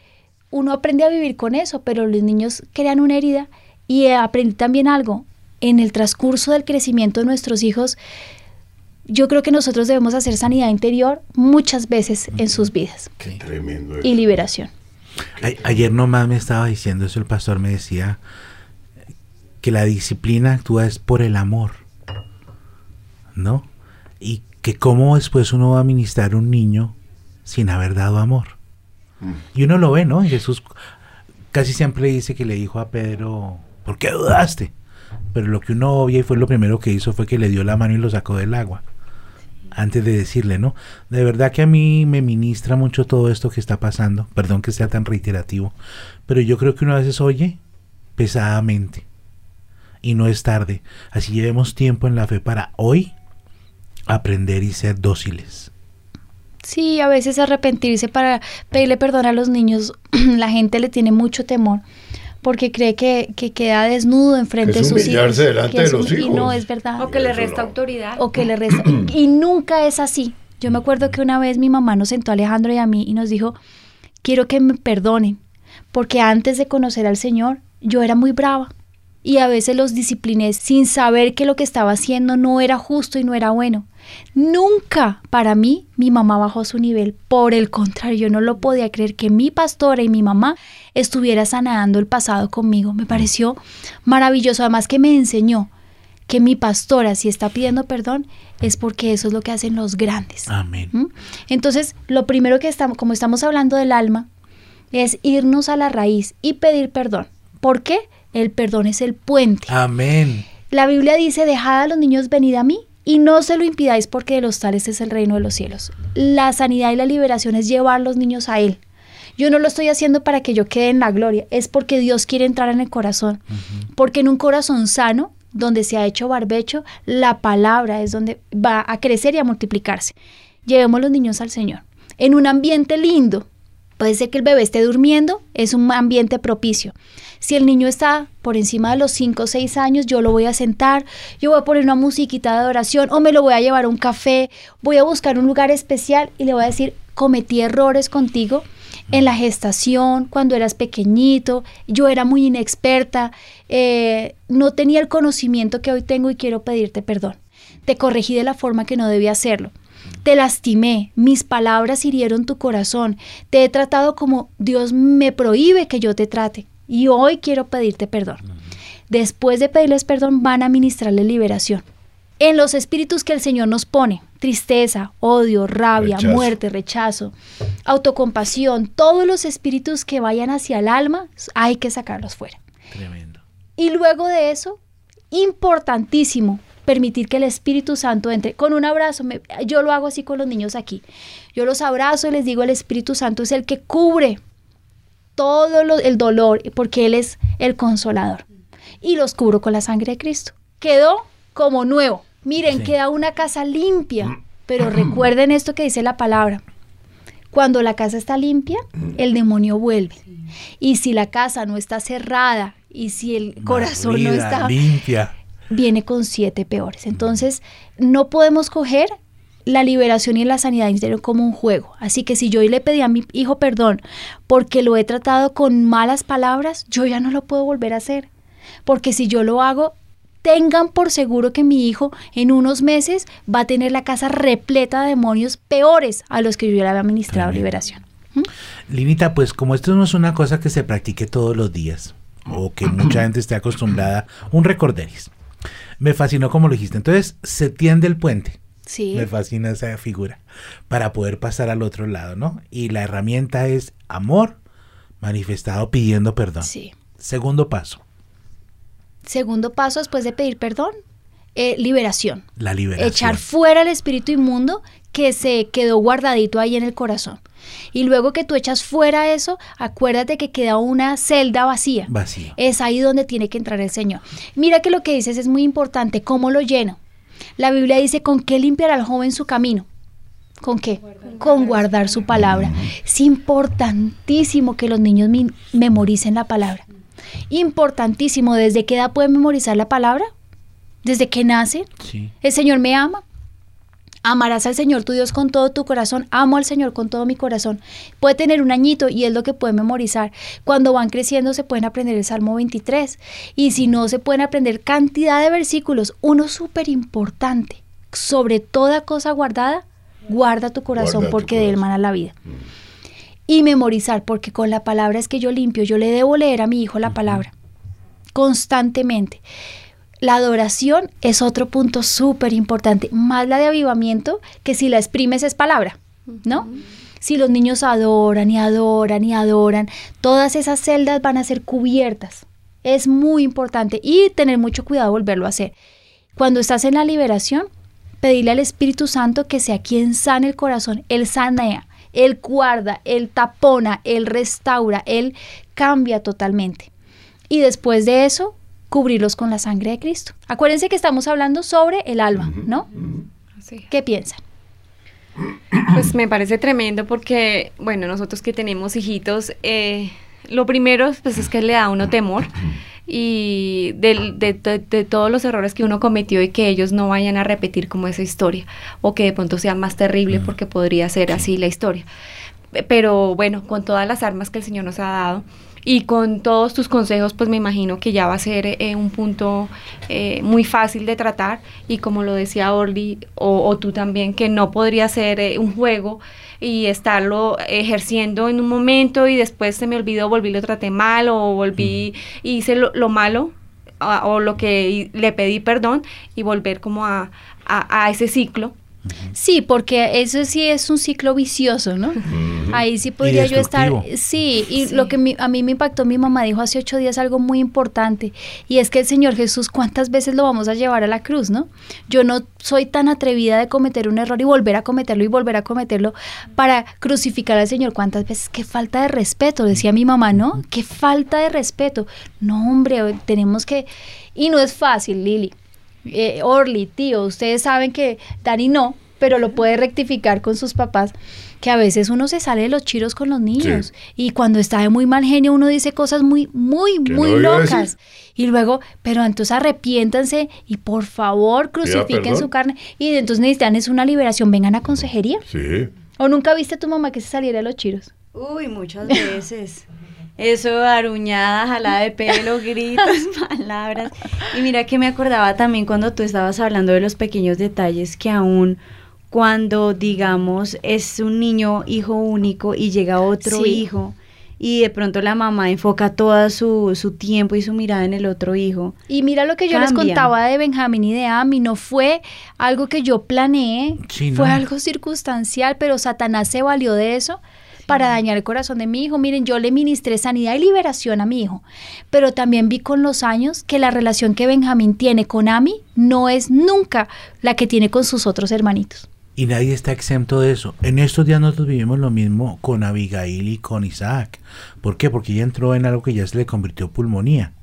uno aprende a vivir con eso, pero los niños crean una herida y eh, aprendí también algo. En el transcurso del crecimiento de nuestros hijos, yo creo que nosotros debemos hacer sanidad interior muchas veces en sus vidas Sí. Tremendo. y liberación. A- ayer nomás me estaba diciendo eso, el pastor me decía que la disciplina actúa es por el amor, ¿no? Y que cómo después uno va a ministrar a un niño sin haber dado amor. Y uno lo ve, ¿no? Jesús casi siempre dice que le dijo a Pedro, ¿por qué dudaste? Pero lo que uno obvia y fue lo primero que hizo fue que le dio la mano y lo sacó del agua. Antes de decirle, ¿no? De verdad que a mí me ministra mucho todo esto que está pasando. Perdón que sea tan reiterativo. Pero yo creo que uno a veces oye pesadamente. Y no es tarde. Así llevemos tiempo en la fe para hoy aprender y ser dóciles. Sí, a veces arrepentirse para pedirle perdón a los niños, [CLEARS THROAT] la gente le tiene mucho temor porque cree que, que queda desnudo enfrente Que de sus hijos. humillarse delante que de es los hum- Y no hijos. es verdad. O que le resta no. autoridad. o que le resta. y nunca es así. Yo me acuerdo que una vez mi mamá nos sentó a Alejandro y a mí y nos dijo, quiero que me perdonen, porque antes de conocer al Señor yo era muy brava y a veces los discipliné sin saber que lo que estaba haciendo no era justo y no era bueno. Nunca para mí mi mamá bajó su nivel. Por el contrario, yo no lo podía creer que mi pastora y mi mamá estuviera sanando el pasado conmigo. Me pareció maravilloso. Además que me enseñó que mi pastora, si está pidiendo perdón, es porque eso es lo que hacen los grandes. Amén. ¿Mm? Entonces, lo primero que estamos, como estamos hablando del alma, es irnos a la raíz y pedir perdón. ¿Por qué? El perdón es el puente. Amén. La Biblia dice, dejad a los niños venid a mí y no se lo impidáis porque de los tales es el reino de los cielos. La sanidad y la liberación es llevar los niños a Él. Yo no lo estoy haciendo para que yo quede en la gloria, es porque Dios quiere entrar en el corazón. Porque en un corazón sano, donde se ha hecho barbecho, la palabra es donde va a crecer y a multiplicarse. Llevemos los niños al Señor. En un ambiente lindo, Puede ser que el bebé esté durmiendo, es un ambiente propicio. Si el niño está por encima de los 5 o 6 años, yo lo voy a sentar, yo voy a poner una musiquita de adoración o me lo voy a llevar a un café, voy a buscar un lugar especial y le voy a decir, cometí errores contigo en la gestación, cuando eras pequeñito, yo era muy inexperta, eh, no tenía el conocimiento que hoy tengo y quiero pedirte perdón. Te corregí de la forma que no debía hacerlo. Te lastimé, mis palabras hirieron tu corazón, te he tratado como Dios me prohíbe que yo te trate y hoy quiero pedirte perdón. Después de pedirles perdón van a ministrarle liberación. En los espíritus que el Señor nos pone, tristeza, odio, rabia, Rechazo. muerte, rechazo, autocompasión, todos los espíritus que vayan hacia el alma, hay que sacarlos fuera. Tremendo. Y luego de eso, importantísimo, permitir que el Espíritu Santo entre. Con un abrazo, me- yo lo hago así con los niños aquí. Yo los abrazo y les digo, el Espíritu Santo es el que cubre todo lo- el dolor, porque Él es el consolador. Y los cubro con la sangre de Cristo. Quedó como nuevo. Miren, Sí. queda una casa limpia. Pero [CLEARS THROAT] recuerden esto que dice la palabra. Cuando la casa está limpia, el demonio vuelve. Y si la casa no está cerrada y si el corazón no está limpia. viene con siete peores. Entonces, no podemos coger la liberación y la sanidad interior como un juego. Así que si yo hoy le pedí a mi hijo perdón porque lo he tratado con malas palabras, yo ya no lo puedo volver a hacer. Porque si yo lo hago, tengan por seguro que mi hijo en unos meses va a tener la casa repleta de demonios peores a los que yo ya le había administrado liberación. Linita, pues como esto no es una cosa que se practique todos los días, o que [CLEARS THROAT] mucha gente esté acostumbrada, un recorderis. Me fascinó como lo dijiste. Entonces, se tiende el puente. Sí. Me fascina esa figura. Para poder pasar al otro lado, ¿no? Y la herramienta es amor manifestado pidiendo perdón. Sí. Segundo paso, Segundo paso después de pedir perdón, eh, liberación. la liberación. echar fuera el espíritu inmundo que se quedó guardadito ahí en el corazón. Y luego que tú echas fuera eso, acuérdate que queda una celda vacía. Vacío. Es ahí donde tiene que entrar el Señor. Mira que lo que dices es muy importante, ¿cómo lo lleno? La Biblia dice, ¿con qué limpiará el joven su camino? ¿Con qué? Con guardar su palabra. Es importantísimo que los niños memoricen la palabra. Importantísimo, ¿desde qué edad pueden memorizar la palabra? ¿Desde que nacen? Sí. El Señor me ama. Amarás al Señor tu Dios con todo tu corazón. Amo al Señor con todo mi corazón. Puede tener un añito y es lo que puede memorizar. Cuando van creciendo se pueden aprender el Salmo 23. Y si no, se pueden aprender cantidad de versículos. Uno súper importante. Sobre toda cosa guardada, guarda tu corazón Guarda tu porque de él corazón. mana la vida. Y memorizar, porque con la palabra es que yo limpio. Yo le debo leer a mi hijo la palabra constantemente. La adoración es otro punto súper importante, más la de avivamiento, que si la exprimes es palabra, ¿no? Si los niños adoran y adoran y adoran, todas esas celdas van a ser cubiertas. Es muy importante y tener mucho cuidado de volverlo a hacer. Cuando estás en la liberación, pedirle al Espíritu Santo que sea quien sane el corazón. Él sanea, Él guarda, Él tapona, Él restaura, Él cambia totalmente. Y después de eso, cubrirlos con la sangre de Cristo. Acuérdense que estamos hablando sobre el alma, ¿no? Sí. ¿Qué piensan? Pues me parece tremendo porque, bueno, nosotros que tenemos hijitos, eh, lo primero pues es que le da a uno temor y de, de- de todos los errores que uno cometió y que ellos no vayan a repetir como esa historia o que de pronto sea más terrible porque podría ser así la historia. Pe- Pero bueno, con todas las armas que el Señor nos ha dado y con todos tus consejos, pues me imagino que ya va a ser eh, un punto eh, muy fácil de tratar y como lo decía Orly o, o tú también, que no podría ser eh, un juego y estarlo ejerciendo en un momento y después se me olvidó, volví lo traté mal o volví y hice lo, lo malo a- o lo que le pedí perdón y volver como a, a- a ese ciclo. Sí, porque eso sí es un ciclo vicioso, ¿no? Ahí sí podría yo estar. Sí, y Sí. lo que mi- a mí me impactó, mi mamá dijo hace ocho días algo muy importante, y es que el Señor Jesús, ¿cuántas veces lo vamos a llevar a la cruz, no? Yo no soy tan atrevida de cometer un error y volver a cometerlo y volver a cometerlo para crucificar al Señor. ¿Cuántas veces? Qué falta de respeto, decía mi mamá, ¿no? Qué falta de respeto. No, hombre, tenemos que. Y no es fácil, Lili. Eh, Orly, tío, ustedes saben que Dani no, pero lo puede rectificar con sus papás, que a veces uno se sale de los chiros con los niños y cuando está de muy mal genio uno dice cosas muy, muy, muy no locas. Y luego, pero entonces arrepiéntanse y por favor crucifiquen su carne. Y entonces necesitan es una liberación, vengan a consejería. Sí. ¿O nunca viste a tu mamá que se saliera de los chiros? Uy, muchas veces. Eso, aruñada, jalada de pelo, [LAUGHS] gritos, palabras. Y mira que me acordaba también cuando tú estabas hablando de los pequeños detalles que aún cuando, digamos, es un niño hijo único y llega otro Sí. hijo y de pronto la mamá enfoca toda su, su tiempo y su mirada en el otro hijo. Y mira lo que yo les contaba de Benjamín y de Ami, no fue algo que yo planeé, Sí, fue no. algo circunstancial, pero Satanás se valió de eso para dañar el corazón de mi hijo. Miren, yo le ministré sanidad y liberación a mi hijo, pero también vi con los años que la relación que Benjamín tiene con Ami no es nunca la que tiene con sus otros hermanitos. Y nadie está exento de eso. En estos días nosotros vivimos lo mismo con Abigail y con Isaac. ¿Por qué? Porque ella entró en algo que ya se le convirtió pulmonía.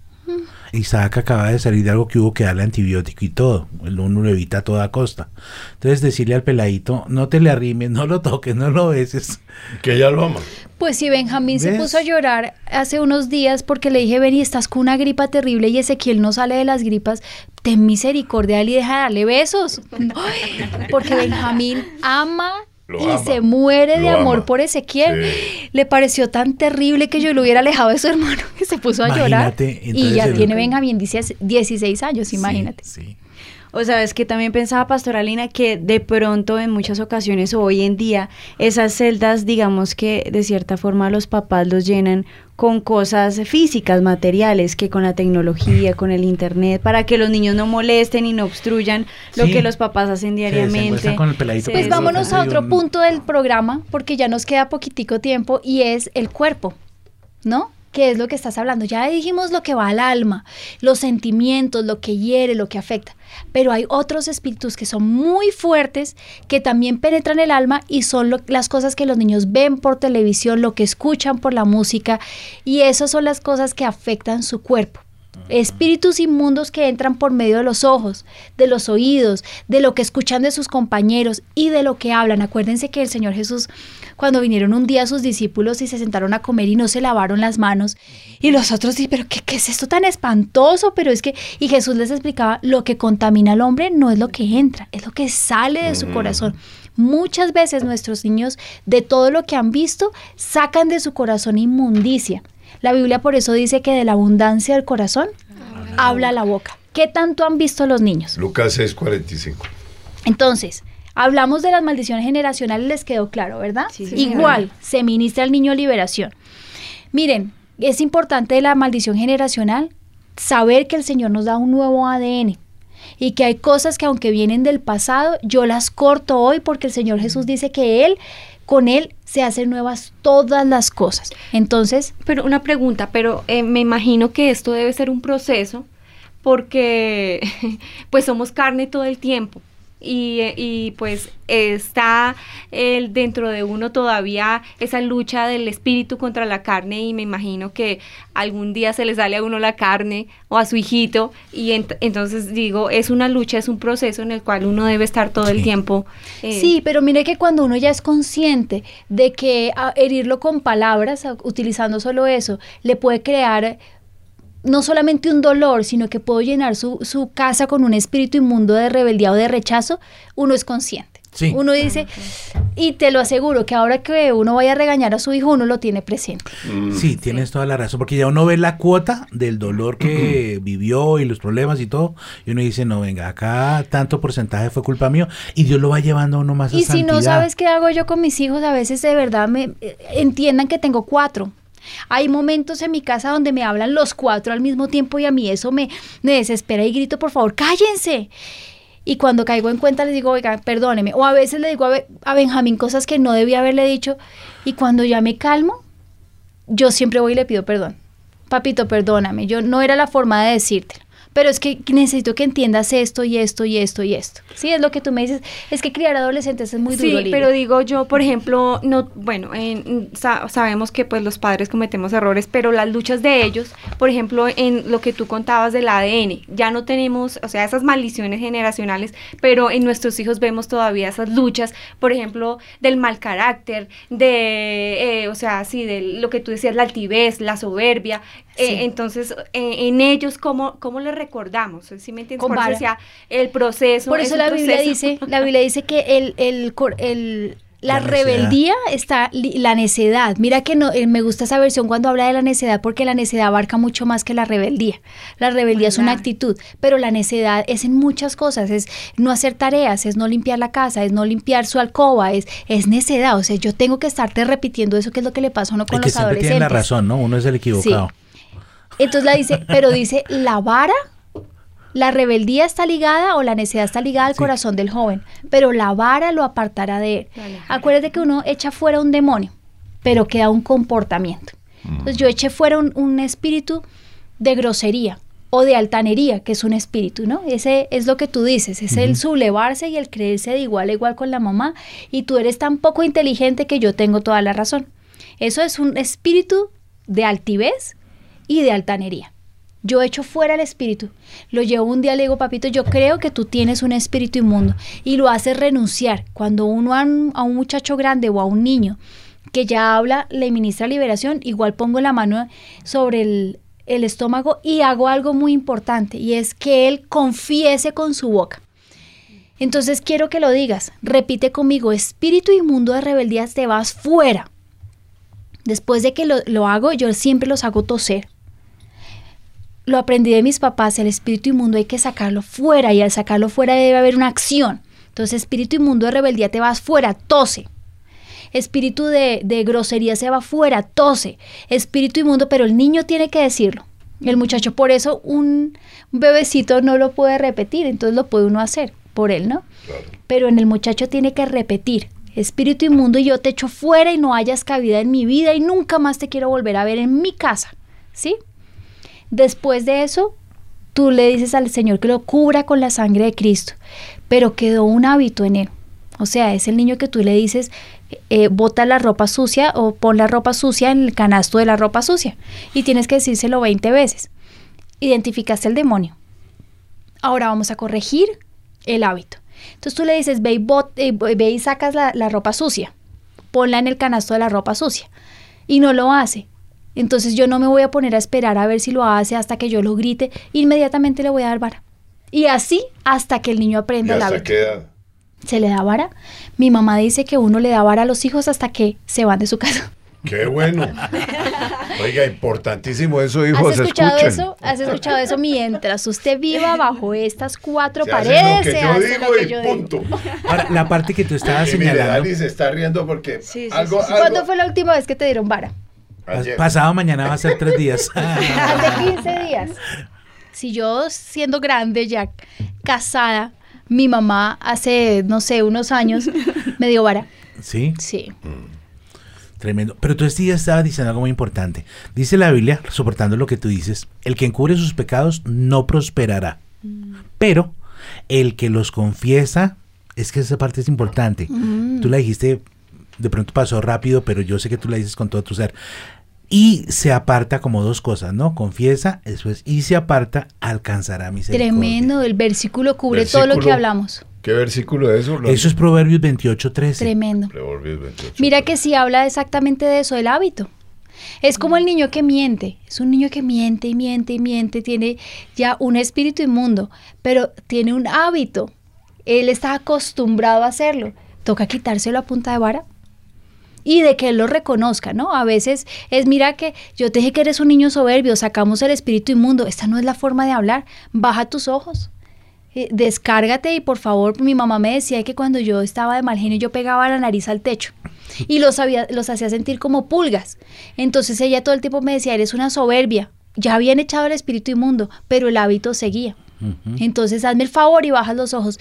Isaac acaba de salir de algo que hubo que darle antibiótico y todo. El uno lo evita a toda costa. Entonces decirle al peladito, no te le arrimes, no lo toques, no lo beses. Que ella lo ama. Pues si Benjamín se puso a llorar hace unos días porque le dije, ven y estás con una gripa terrible y Ezequiel no sale de las gripas, ten misericordia y deja de darle besos. Ay, [LAUGHS] Porque Benjamín ama Lo y ama. se muere de amor ama. por Ezequiel. Sí. Le pareció tan terrible que yo lo hubiera alejado de su hermano [LAUGHS] que se puso a llorar. Imagínate, Y ya el- tiene Benjamín 16 años, imagínate. Sí, sí. O sabes que también pensaba Pastoralina que de pronto en muchas ocasiones o hoy en día esas celdas digamos que de cierta forma los papás los llenan con cosas físicas, materiales, que con la tecnología, con el internet, para que los niños no molesten y no obstruyan lo Sí. que los papás hacen diariamente. con el peladito Pues vámonos a otro un- punto del programa, porque ya nos queda poquitico tiempo, y es el cuerpo, ¿no? ¿Qué es lo que estás hablando? Ya dijimos lo que va al alma, los sentimientos, lo que hiere, lo que afecta. Pero hay otros espíritus que son muy fuertes, que también penetran el alma y son lo- las cosas que los niños ven por televisión, lo que escuchan por la música, y esas son las cosas que afectan su cuerpo. Espíritus inmundos que entran por medio de los ojos, de los oídos, de lo que escuchan de sus compañeros y de lo que hablan. Acuérdense que el Señor Jesús, cuando vinieron un día sus discípulos y se sentaron a comer y no se lavaron las manos, y los otros dicen, pero qué, qué es esto tan espantoso? Pero es que, y Jesús les explicaba, lo que contamina al hombre no es lo que entra, es lo que sale de su corazón. Muchas veces nuestros niños, de todo lo que han visto, sacan de su corazón inmundicia. La Biblia por eso dice que de la abundancia del corazón habla la boca. ¿Qué tanto han visto los niños? Lucas 6:45. Entonces, hablamos de las maldiciones generacionales, les quedó claro, ¿verdad? Igual, se ministra al niño liberación. Miren, es importante la maldición generacional saber que el Señor nos da un nuevo ADN y que hay cosas que aunque vienen del pasado, yo las corto hoy porque el Señor Jesús dice que Él, con Él se hacen nuevas todas las cosas. Entonces, Pero una pregunta, pero eh, me imagino que esto debe ser un proceso porque [LAUGHS] pues somos carne todo el tiempo. Y, eh, y, pues está el, dentro de uno todavía esa lucha del espíritu contra la carne y me imagino que algún día se le sale a uno la carne o a su hijito y ent- entonces digo, es una lucha, es un proceso en el cual uno debe estar todo el tiempo. eh, Sí, pero mire que cuando uno ya es consciente de que a- herirlo con palabras, a- utilizando solo eso, le puede crear no solamente un dolor, sino que puedo llenar su, su casa con un espíritu inmundo de rebeldía o de rechazo, uno es consciente. Sí. Uno dice, y te lo aseguro que ahora que uno vaya a regañar a su hijo, uno lo tiene presente. Sí, tienes toda la razón, porque ya uno ve la cuota del dolor que [CLEARS THROAT] vivió y los problemas y todo, y uno dice, no, venga, acá tanto porcentaje fue culpa mío, y Dios lo va llevando a uno más a Y si no sabes qué hago yo con mis hijos, a veces de verdad me eh, entiendan que tengo cuatro. Hay momentos en mi casa donde me hablan los cuatro al mismo tiempo y a mí eso me, desespera y grito, por favor, cállense. Y cuando caigo en cuenta les digo, oiga, perdóneme. O a veces le digo a Benjamín cosas que no debía haberle dicho. Y cuando ya me calmo, yo siempre voy y le pido perdón. Papito, perdóname, yo no era la forma de decírtelo. Pero es que necesito que entiendas esto y esto y esto y esto. Sí, es lo que tú me dices. Es que criar adolescentes es muy sí, duro. Lili. pero digo yo, por ejemplo, no, bueno, en- sa- sabemos que pues los padres cometemos errores, pero las luchas de ellos, por ejemplo, en lo que tú contabas del ADN, ya no tenemos, o sea, esas maldiciones generacionales, pero en nuestros hijos vemos todavía esas luchas, por ejemplo, del mal carácter, de, eh, o sea, sí, de lo que tú decías, la altivez, la soberbia. Eh, entonces, eh, en ellos, ¿cómo, cómo les recordamos? ¿Sí me entiendes? Con Por eso el proceso. Por es eso la Biblia proceso. dice, [LAUGHS] la Biblia dice que el, el, cor- el- la, rebeldía está la necedad. Mira que no, eh, me gusta esa versión cuando habla de la necedad porque la necedad abarca mucho más que la rebeldía. La rebeldía es una actitud, pero la necedad es en muchas cosas, es no hacer tareas, es no limpiar la casa, es no limpiar su alcoba, es, es necedad. O sea, yo tengo que estarte repitiendo eso que es lo que le pasa a uno con que los siempre adolescentes. tiene la razón, ¿no? Uno es el equivocado. Entonces la dice, pero dice, la vara, la rebeldía está ligada o la necedad está ligada al corazón del joven, pero la vara lo apartará de él. Acuérdate que uno echa fuera un demonio, pero queda un comportamiento. Entonces yo eché fuera un, un espíritu de grosería o de altanería, que es un espíritu, ¿no? Ese es lo que tú dices, es el sublevarse y el creerse de igual a igual con la mamá y tú eres tan poco inteligente que yo tengo toda la razón. Eso es un espíritu de altivez y de altanería. Yo echo fuera el espíritu. Lo llevo un día, le digo, papito, yo creo que tú tienes un espíritu inmundo. Y lo hace renunciar. Cuando uno a un, muchacho grande o a un niño que ya habla, le ministra liberación, igual pongo la mano sobre el, el estómago y hago algo muy importante. Y es que él confiese con su boca. Entonces quiero que lo digas. Repite conmigo, espíritu inmundo de rebeldía, te vas fuera. Después de que lo, lo hago, yo siempre los hago toser. Lo aprendí de mis papás, el espíritu inmundo hay que sacarlo fuera y al sacarlo fuera debe haber una acción. Entonces, espíritu inmundo de rebeldía te vas fuera, tose. Espíritu de, de grosería se va fuera, tose. Espíritu inmundo, pero el niño tiene que decirlo. El muchacho, por eso un bebecito no lo puede repetir, entonces lo puede uno hacer por él, ¿no? Pero en el muchacho tiene que repetir, espíritu inmundo, y yo te echo fuera y no hayas cabida en mi vida y nunca más te quiero volver a ver en mi casa, ¿sí? Después de eso, tú le dices al Señor que lo cubra con la sangre de Cristo, pero quedó un hábito en él. O sea, es el niño que tú le dices, eh, bota la ropa sucia o pon la ropa sucia en el canasto de la ropa sucia. Y tienes que decírselo 20 veces. identificaste el demonio. Ahora vamos a corregir el hábito. Entonces tú le dices, ve y, eh, ve y sacas la, la ropa sucia, ponla en el canasto de la ropa sucia. Y no lo hace. Entonces yo no me voy a poner a esperar a ver si lo hace hasta que yo lo grite. Inmediatamente le voy a dar vara. Y así hasta que el niño ¿Y aprenda hasta hábito. qué edad? Se le da vara. Mi mamá dice que uno le da vara a los hijos hasta que se van de su casa. Qué bueno. [LAUGHS] Oiga, importantísimo eso, hijos. ¿Has escuchado escuchen. eso? ¿Has escuchado eso? Mientras usted viva bajo estas cuatro Se hace paredes, lo que se yo hace digo lo que y yo digo. punto. Ahora, la parte que tú estabas Y señalando, Dani se está riendo porque Sí, sí, algo, sí, ¿Cuándo algo- fue la última vez que te dieron vara? Ayer. pasado mañana va a ser tres días. [LAUGHS] Hace 15 días. Si yo siendo grande ya casada, mi mamá hace, no sé, unos años me dio vara. sí, Sí. tremendo. Pero tú este día estabas diciendo algo muy importante. Dice la Biblia, soportando lo que tú dices, el que encubre sus pecados no prosperará. Pero el que los confiesa, es que esa parte es importante. Tú la dijiste, de pronto pasó rápido, pero yo sé que tú la dices con todo tu ser. Y se aparta como dos cosas, ¿no? Confiesa, después, y se aparta, alcanzará misericordia. Tremendo, el versículo cubre todo lo que hablamos. ¿Qué versículo es eso? Eso es Proverbios 28, 13. Tremendo. Proverbios 28. Mira que sí habla exactamente de eso, del hábito. Es como el niño que miente, es un niño que miente y miente y miente, tiene ya un espíritu inmundo, pero tiene un hábito. Él está acostumbrado a hacerlo. Toca quitárselo a punta de vara y de que él lo reconozca, ¿no? A veces es, mira que yo te dije que eres un niño soberbio, sacamos el espíritu inmundo, esta no es la forma de hablar, baja tus ojos. eh, descárgate y por favor, mi mamá me decía que cuando yo estaba de mal genio yo pegaba la nariz al techo y los, había- los hacía sentir como pulgas. Entonces ella todo el tiempo me decía, eres una soberbia. Ya habían echado el espíritu inmundo, pero el hábito seguía. Entonces hazme el favor y bajas los ojos.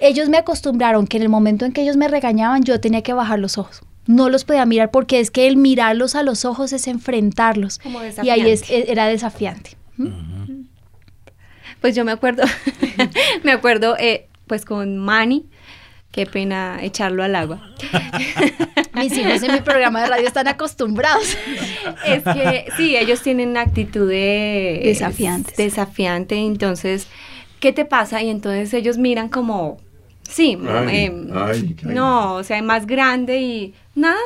Ellos me acostumbraron que en el momento en que ellos me regañaban yo tenía que bajar los ojos. No los podía mirar porque es que el mirarlos a los ojos es enfrentarlos. Como y ahí es- desafiante. era desafiante. Pues yo me acuerdo, [LAUGHS] me acuerdo, eh, pues con Manny, qué pena echarlo al agua. [LAUGHS] Mis hijos en mi programa de radio están acostumbrados. [LAUGHS] Es que sí, ellos tienen una actitud de Desafiantes. desafiante, entonces, ¿qué te pasa? Y entonces ellos miran como, sí, Ay, em, ay, ay. no, o sea, más grande y nada.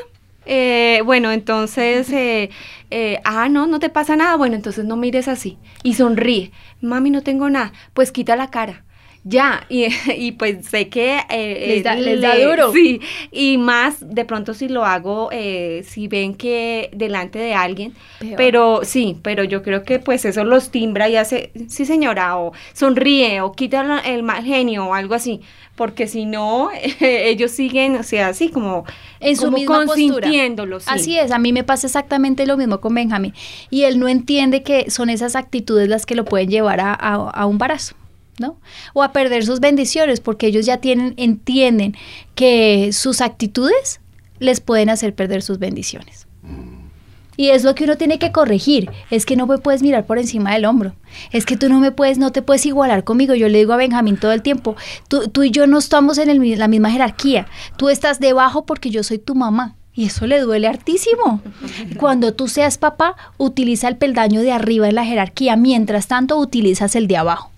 Eh, bueno, entonces, eh, eh, ah, no, no te pasa nada. Bueno, entonces no mires así. Y sonríe. Mami, no tengo nada. Pues quita la cara. Ya, y, [LAUGHS] y pues sé que... eh, Les da- eh, les da duro. Sí, y más de pronto si lo hago, eh, si ven que delante de alguien, Peor. pero sí, pero yo creo que pues eso los timbra y hace, sí señora, o sonríe, o quita el mal genio, o algo así, porque si no, [LAUGHS] ellos siguen, o sea, así como, en su como misma postura. consintiéndolo, sí. Así es, a mí me pasa exactamente lo mismo con Benjamín. Y él no entiende que son esas actitudes las que lo pueden llevar a, a- a un barazo, ¿no? O a perder sus bendiciones, porque ellos ya tienen, entienden que sus actitudes les pueden hacer perder sus bendiciones. Y es lo que uno tiene que corregir, es que no me puedes mirar por encima del hombro, es que tú no me puedes, no te puedes igualar conmigo, yo le digo a Benjamín todo el tiempo, tú, tú y yo no estamos en el la misma jerarquía, tú estás debajo porque yo soy tu mamá. Y eso le duele hartísimo. [LAUGHS] Cuando tú seas papá, utiliza el peldaño de arriba en la jerarquía, mientras tanto utilizas el de abajo.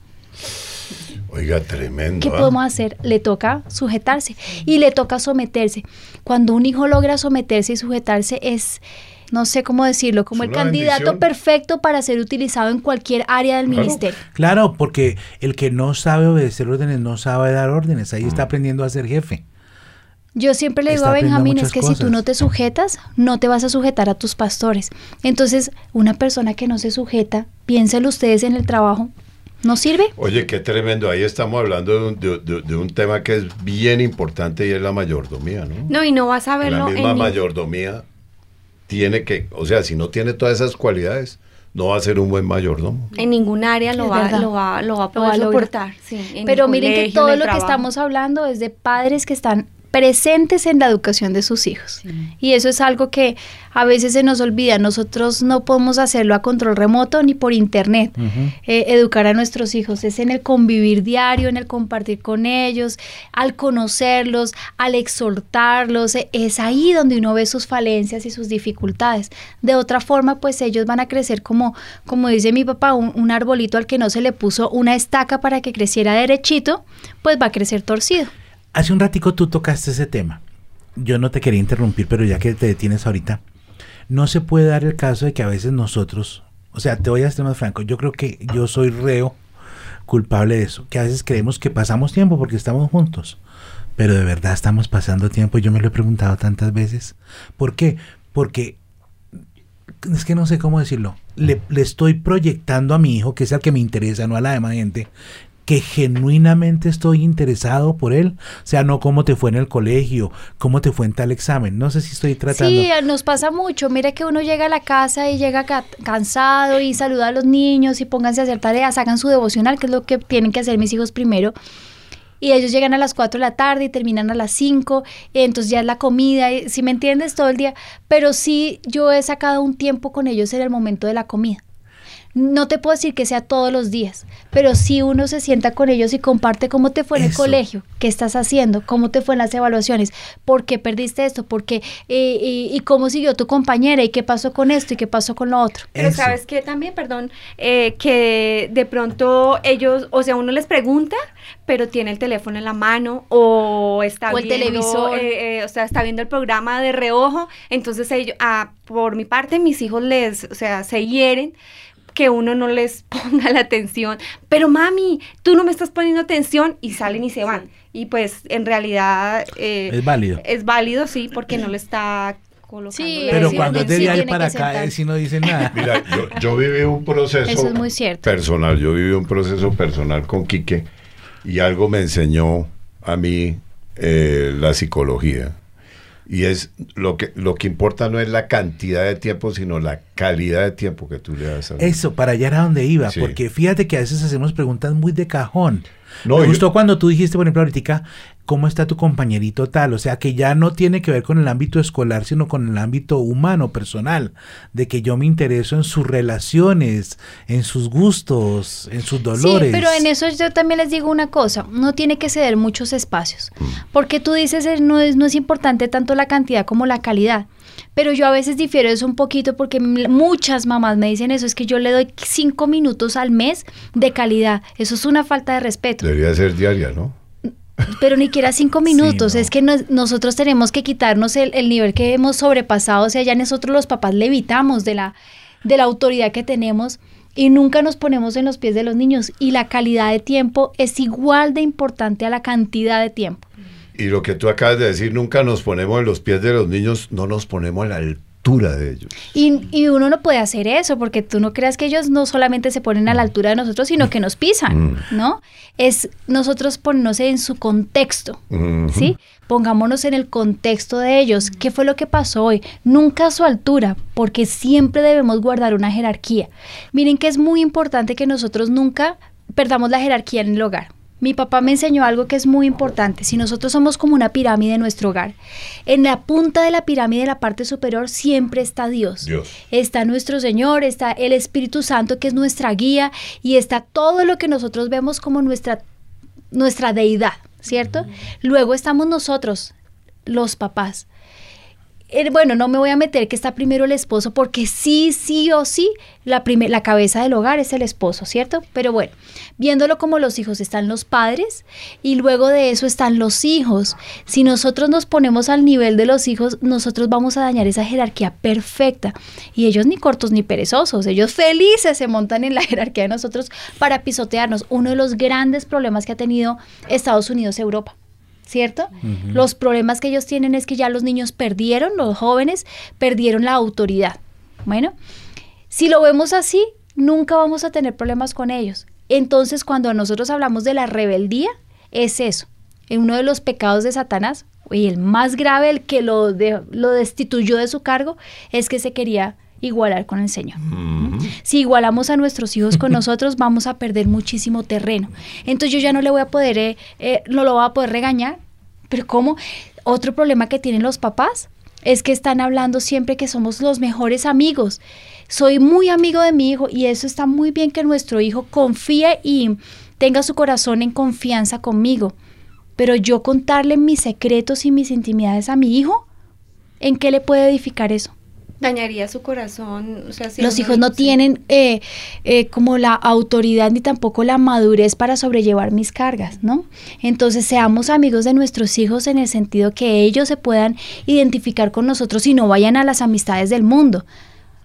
Oiga, tremendo. ¿Qué ¿ah? podemos hacer? Le toca sujetarse y le toca someterse. Cuando un hijo logra someterse y sujetarse es, no sé cómo decirlo, como el candidato bendición. perfecto para ser utilizado en cualquier área del Claro. ministerio. Claro, porque el que no sabe obedecer órdenes no sabe dar órdenes. Ahí Mm. está aprendiendo a ser jefe. Yo siempre le digo a Benjamín, es que si tú no te sujetas, no te vas a sujetar a tus pastores. Entonces, una persona que no se sujeta, piénselo ustedes en el trabajo, ¿no sirve? Oye, qué tremendo. Ahí estamos hablando de un, de- de- de un tema que es bien importante y es la mayordomía, ¿no? No, y no vas a la verlo misma en ni- mayordomía tiene que, o sea, si no tiene todas esas cualidades, no va a ser un buen mayordomo. en ningún área lo va, lo va, lo va a Lo poder va a lograr. soportar. sí, en el Pero miren que colegio, todo lo que estamos hablando es de padres que están presentes en la educación de sus hijos. Y eso es algo que a veces se nos olvida. Nosotros no podemos hacerlo a control remoto ni por internet. Eh, educar a nuestros hijos es en el convivir diario, en el compartir con ellos, al conocerlos, al exhortarlos. eh, Es ahí donde uno ve sus falencias y sus dificultades. De otra forma, pues ellos van a crecer como, como dice mi papá, un, un arbolito al que no se le puso una estaca para que creciera derechito, pues va a crecer torcido. Hace un ratico tú tocaste ese tema. Yo no te quería interrumpir, pero ya que te detienes ahorita, no se puede dar el caso de que a veces nosotros, o sea, te voy a ser más franco, yo creo que yo soy reo culpable de eso, que a veces creemos que pasamos tiempo porque estamos juntos, pero de verdad estamos pasando tiempo, yo me lo he preguntado tantas veces. ¿Por qué? Porque es que no sé cómo decirlo. Le, le estoy proyectando a mi hijo, que es el que me interesa, no a la demás gente, que genuinamente estoy interesado por él. O sea, no cómo te fue en el colegio, cómo te fue en tal examen. No sé si estoy tratando. Sí, nos pasa mucho. Mira que uno llega a la casa y llega ca- cansado y saluda a los niños y pónganse a hacer tareas, hagan su devocional, que es lo que tienen que hacer mis hijos primero. Y ellos llegan a las 4 de la tarde y terminan a las 5, entonces ya es la comida, si me entiendes, todo el día. Pero sí, yo he sacado un tiempo con ellos en el momento de la comida. No te puedo decir que sea todos los días, pero sí uno se sienta con ellos y comparte cómo te fue en el colegio, qué estás haciendo, cómo te fue en las evaluaciones, por qué perdiste esto, por qué, eh, y, y cómo siguió tu compañera, y qué pasó con esto, y qué pasó con lo otro. Pero Eso. sabes que también, perdón, eh, que de pronto ellos, o sea, uno les pregunta, pero tiene el teléfono en la mano o está O el viendo, televisor. eh, eh, o sea, está viendo el programa de reojo. Entonces ellos, ah, por mi parte, mis hijos les, o sea, se hieren que uno no les [LAUGHS] ponga la atención. Pero mami, tú no me estás poniendo atención y salen y se van. Y pues en realidad eh, Es válido. es válido, sí, porque no le está colocando. Sí, la Pero sí, cuando es de sí ahí tiene para acá, eh, si no dicen nada. [LAUGHS] Mira, yo, yo viví un proceso Eso es muy cierto. personal, yo viví un proceso personal con Quique y algo me enseñó a mí eh, la psicología. Y es lo que lo que importa no es la cantidad de tiempo, sino la calidad de tiempo que tú le das a Eso, para allá era donde iba, Sí. porque fíjate que a veces hacemos preguntas muy de cajón. No, Me yo- gustó cuando tú dijiste, por ejemplo, ahorita, ¿cómo está tu compañerito tal? O sea, que ya no tiene que ver con el ámbito escolar, sino con el ámbito humano, personal, de que yo me intereso en sus relaciones, en sus gustos, en sus dolores. Sí, pero en eso yo también les digo una cosa, no tiene que ceder muchos espacios, porque tú dices eh, no es, no es importante tanto la cantidad como la calidad, pero yo a veces difiero de eso un poquito porque muchas mamás me dicen eso, es que yo le doy cinco minutos al mes de calidad, eso es una falta de respeto, Debería ser diaria, ¿no? Pero ni siquiera cinco minutos, no. es que nos- nosotros tenemos que quitarnos el, el nivel que hemos sobrepasado, o sea, ya nosotros los papás levitamos de la, de la autoridad que tenemos y nunca nos ponemos en los pies de los niños y la calidad de tiempo es igual de importante a la cantidad de tiempo. Y lo que tú acabas de decir, nunca nos ponemos en los pies de los niños, no nos ponemos a la altura de ellos. Y, y uno no puede hacer eso porque tú no creas que ellos no solamente se ponen a la altura de nosotros, sino que nos pisan, Mm. ¿no? Es nosotros ponernos en su contexto. ¿sí? Pongámonos en el contexto de ellos. ¿Qué fue lo que pasó hoy? Nunca a su altura, porque siempre debemos guardar una jerarquía. Miren que es muy importante que nosotros nunca perdamos la jerarquía en el hogar. Mi papá me enseñó algo que es muy importante. Si nosotros somos como una pirámide en nuestro hogar, en la punta de la pirámide, en la parte superior, siempre está Dios. Dios. Está nuestro Señor, está el Espíritu Santo, que es nuestra guía, y está todo lo que nosotros vemos como nuestra nuestra deidad, ¿cierto? Luego estamos nosotros, los papás. Eh, bueno, no me voy a meter que está primero el esposo, porque sí, sí o sí, la, la cabeza del hogar es el esposo, ¿cierto? Pero bueno, viéndolo como los hijos están los padres y luego de eso están los hijos. Si nosotros nos ponemos al nivel de los hijos, nosotros vamos a dañar esa jerarquía perfecta. Y ellos ni cortos ni perezosos, ellos felices se montan en la [LAUGHS] jerarquía de nosotros para pisotearnos. Uno de los grandes problemas que ha tenido Estados ¿cierto? Los problemas que ellos tienen es que ya los niños perdieron, los jóvenes perdieron la autoridad. Bueno, si lo vemos así, nunca vamos a tener problemas con ellos. Entonces, cuando nosotros hablamos de la rebeldía, es eso. En uno de los pecados de Satanás, y el más grave, el que lo, de- lo destituyó de su cargo, es que se quería igualar con el Señor. Si igualamos a nuestros hijos con [LAUGHS] nosotros, vamos a perder muchísimo terreno. Entonces yo ya no le voy a poder, eh, eh, no lo voy a poder regañar. Pero ¿cómo? Otro problema que tienen los papás es que están hablando siempre que somos los mejores amigos. Soy muy amigo de mi hijo y eso está muy bien que nuestro hijo confíe y tenga su corazón en confianza conmigo. Pero yo contarle mis secretos y mis intimidades a mi hijo, ¿en qué le puede edificar eso? Dañaría su corazón. O sea, si Los hijos no sí. tienen eh, eh, como la autoridad ni tampoco la madurez para sobrellevar mis cargas, ¿no? Entonces seamos amigos de nuestros hijos en el sentido que ellos se puedan identificar con nosotros y no vayan a las amistades del mundo.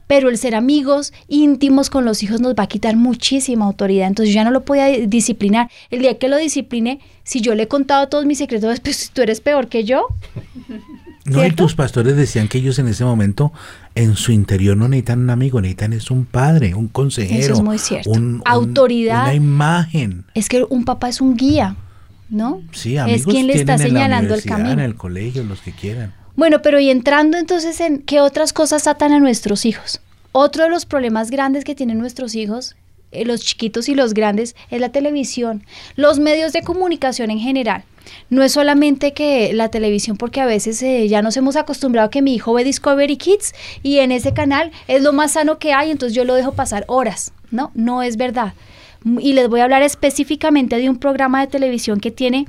Pero el ser amigos íntimos con los hijos nos va a quitar muchísima autoridad. Entonces yo ya no lo podía di- disciplinar. El día que lo discipline, si yo le he contado todos mis secretos, [LAUGHS] pues tú eres peor que yo. No, y ¿Cierto? tus pastores decían que ellos en ese momento en su interior no necesitan un amigo, necesitan es un padre, un consejero. Eso es muy cierto. un- un- Autoridad. Una imagen. Es que un papá es un guía, ¿no? Sí, amigos es quien le está señalando el camino. En el colegio, los que quieran. Bueno, pero y entrando entonces en qué otras cosas atan a nuestros hijos. Otro de los problemas grandes que tienen nuestros hijos, eh, los chiquitos y los grandes, es la televisión, los medios de comunicación en general. No es solamente que la televisión, porque a veces eh, ya nos hemos acostumbrado a que mi hijo ve Discovery Kids y en ese canal es lo más sano que hay, entonces yo lo dejo pasar horas. No, no es verdad. Mm, Y les voy a hablar específicamente de un programa de televisión que tiene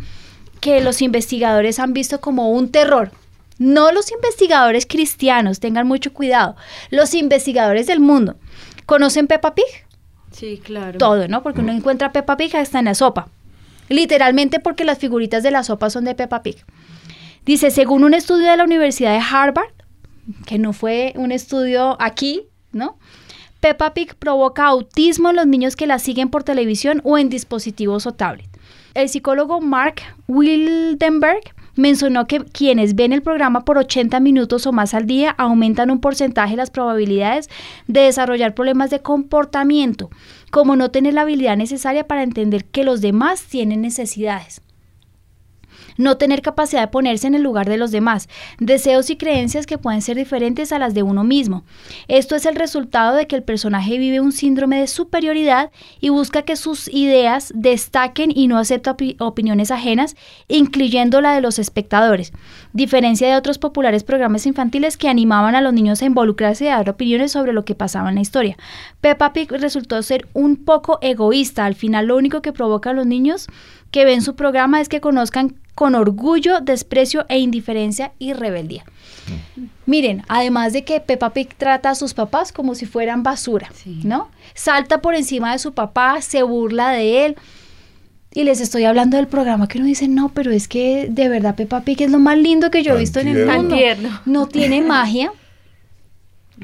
que los investigadores han visto como un terror. No los investigadores cristianos, tengan mucho cuidado. Los investigadores del mundo. ¿Conocen Peppa Pig? Sí, claro. Todo, ¿no? Porque uno encuentra Peppa Pig hasta en la sopa. Literalmente porque las figuritas de la sopa son de Peppa Pig. Dice, según un estudio de la Universidad de Harvard, que no fue un estudio aquí, ¿no? Peppa Pig provoca autismo en los niños que la siguen por televisión o en dispositivos o tablet. El psicólogo Mark Wildenberg mencionó que quienes ven el programa por 80 minutos o más al día aumentan un porcentaje las probabilidades de desarrollar problemas de comportamiento, como no tener la habilidad necesaria para entender que los demás tienen necesidades no tener capacidad de ponerse en el lugar de los demás, deseos y creencias que pueden ser diferentes a las de uno mismo. Esto es el resultado de que el personaje vive un síndrome de superioridad y busca que sus ideas destaquen y no acepta opi- opiniones ajenas, incluyendo la de los espectadores, diferencia de otros populares programas infantiles que animaban a los niños a involucrarse y a dar opiniones sobre lo que pasaba en la historia. Peppa Pig resultó ser un poco egoísta, al final lo único que provoca a los niños que ven su programa es que conozcan con orgullo, desprecio e indiferencia y rebeldía. Miren, además de que Peppa Pig trata a sus papás como si fueran basura, Sí. ¿no? Salta por encima de su papá, se burla de él. Y les estoy hablando del programa que uno dice, no, pero es que de verdad Peppa Pig es lo más lindo que yo he visto en el mundo. No tiene magia,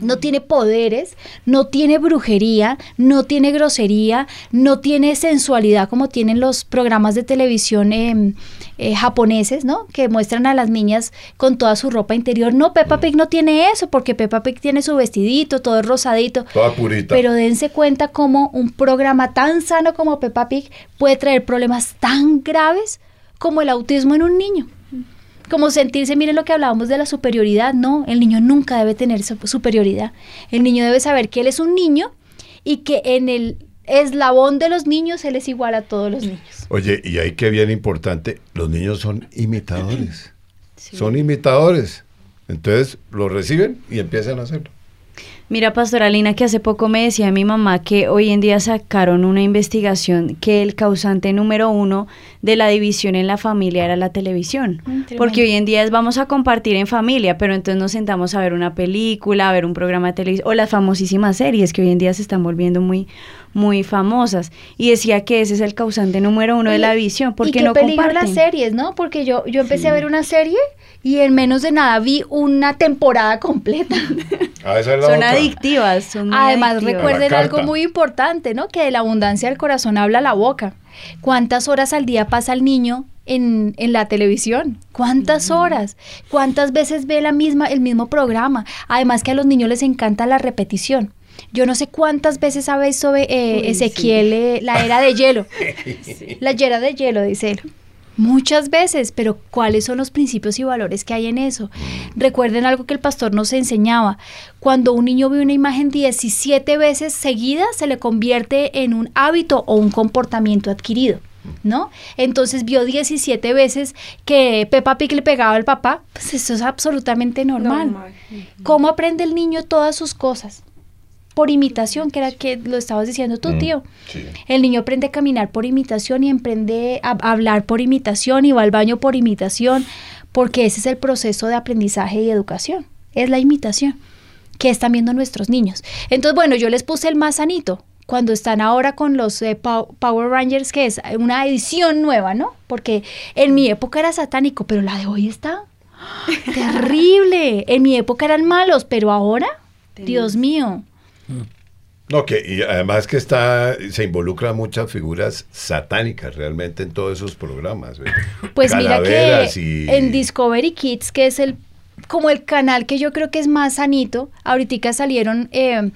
no tiene poderes, no tiene brujería, no tiene grosería, no tiene sensualidad como tienen los programas de televisión eh, eh, japoneses, ¿no? Que muestran a las niñas con toda su ropa interior. No, Peppa Pig no tiene eso, porque Peppa Pig tiene su vestidito, todo rosadito. Toda purita. Pero dense cuenta cómo un programa tan sano como Peppa Pig puede traer problemas tan graves como el autismo en un niño. Como sentirse, miren lo que hablábamos de la superioridad, no, el niño nunca debe tener su- superioridad. El niño debe saber que él es un niño y que en el eslabón de los niños él es igual a todos los niños. Oye, y ahí que bien importante, los niños son imitadores. Son imitadores. Entonces lo reciben y empiezan a hacerlo. Mira, Pastora Lina, que hace poco me decía mi mamá que hoy en día sacaron una investigación que el causante número uno de la división en la familia era la televisión. Mm, tremendo. Porque hoy en día es vamos a compartir en familia, pero entonces nos sentamos a ver una película, a ver un programa de televisión o las famosísimas series que hoy en día se están volviendo muy, muy famosas. Y decía que ese es el causante número uno de la división, y porque qué no comparten. las series, ¿no? Porque yo, yo empecé a ver una serie y en menos de nada vi una temporada completa. Ah, esa es la Son otra. adictivas. Son Además, adictivas. recuerden algo muy importante, ¿no? Que de la abundancia del corazón habla la boca. ¿Cuántas horas al día pasa el niño en, en la televisión? ¿Cuántas horas? ¿Cuántas veces ve la misma, el mismo programa? Además que a los niños les encanta la repetición. Yo no sé cuántas veces ha visto eh, Uy, Ezequiel eh, la era de hielo. [LAUGHS] La era de hielo, dice él. Muchas veces, pero ¿cuáles son los principios y valores que hay en eso? Recuerden algo que el pastor nos enseñaba. Cuando un niño ve una imagen 17 veces seguida, se le convierte en un hábito o un comportamiento adquirido. ¿no? Entonces vio 17 veces que Peppa Pig le pegaba al papá, pues eso es absolutamente normal. Normal. ¿Cómo aprende el niño todas sus cosas? Por imitación, que era que lo estabas diciendo tú, tío. Sí. El niño aprende a caminar por imitación y aprende a hablar por imitación y va al baño por imitación, porque ese es el proceso de aprendizaje y educación, es la imitación que están viendo nuestros niños. Entonces, bueno, yo les puse el más sanito, cuando están ahora con los eh, Pow- Power Rangers, que es una edición nueva, ¿no? Porque en mi época era satánico, pero la de hoy está [LAUGHS] terrible. En mi época eran malos, pero ahora, Dios mío. No, que y además que está, se involucran muchas figuras satánicas realmente en todos esos programas. Pues mira que y- en Discovery Kids, que es el como el canal que yo creo que es más sanito, ahorita salieron eh,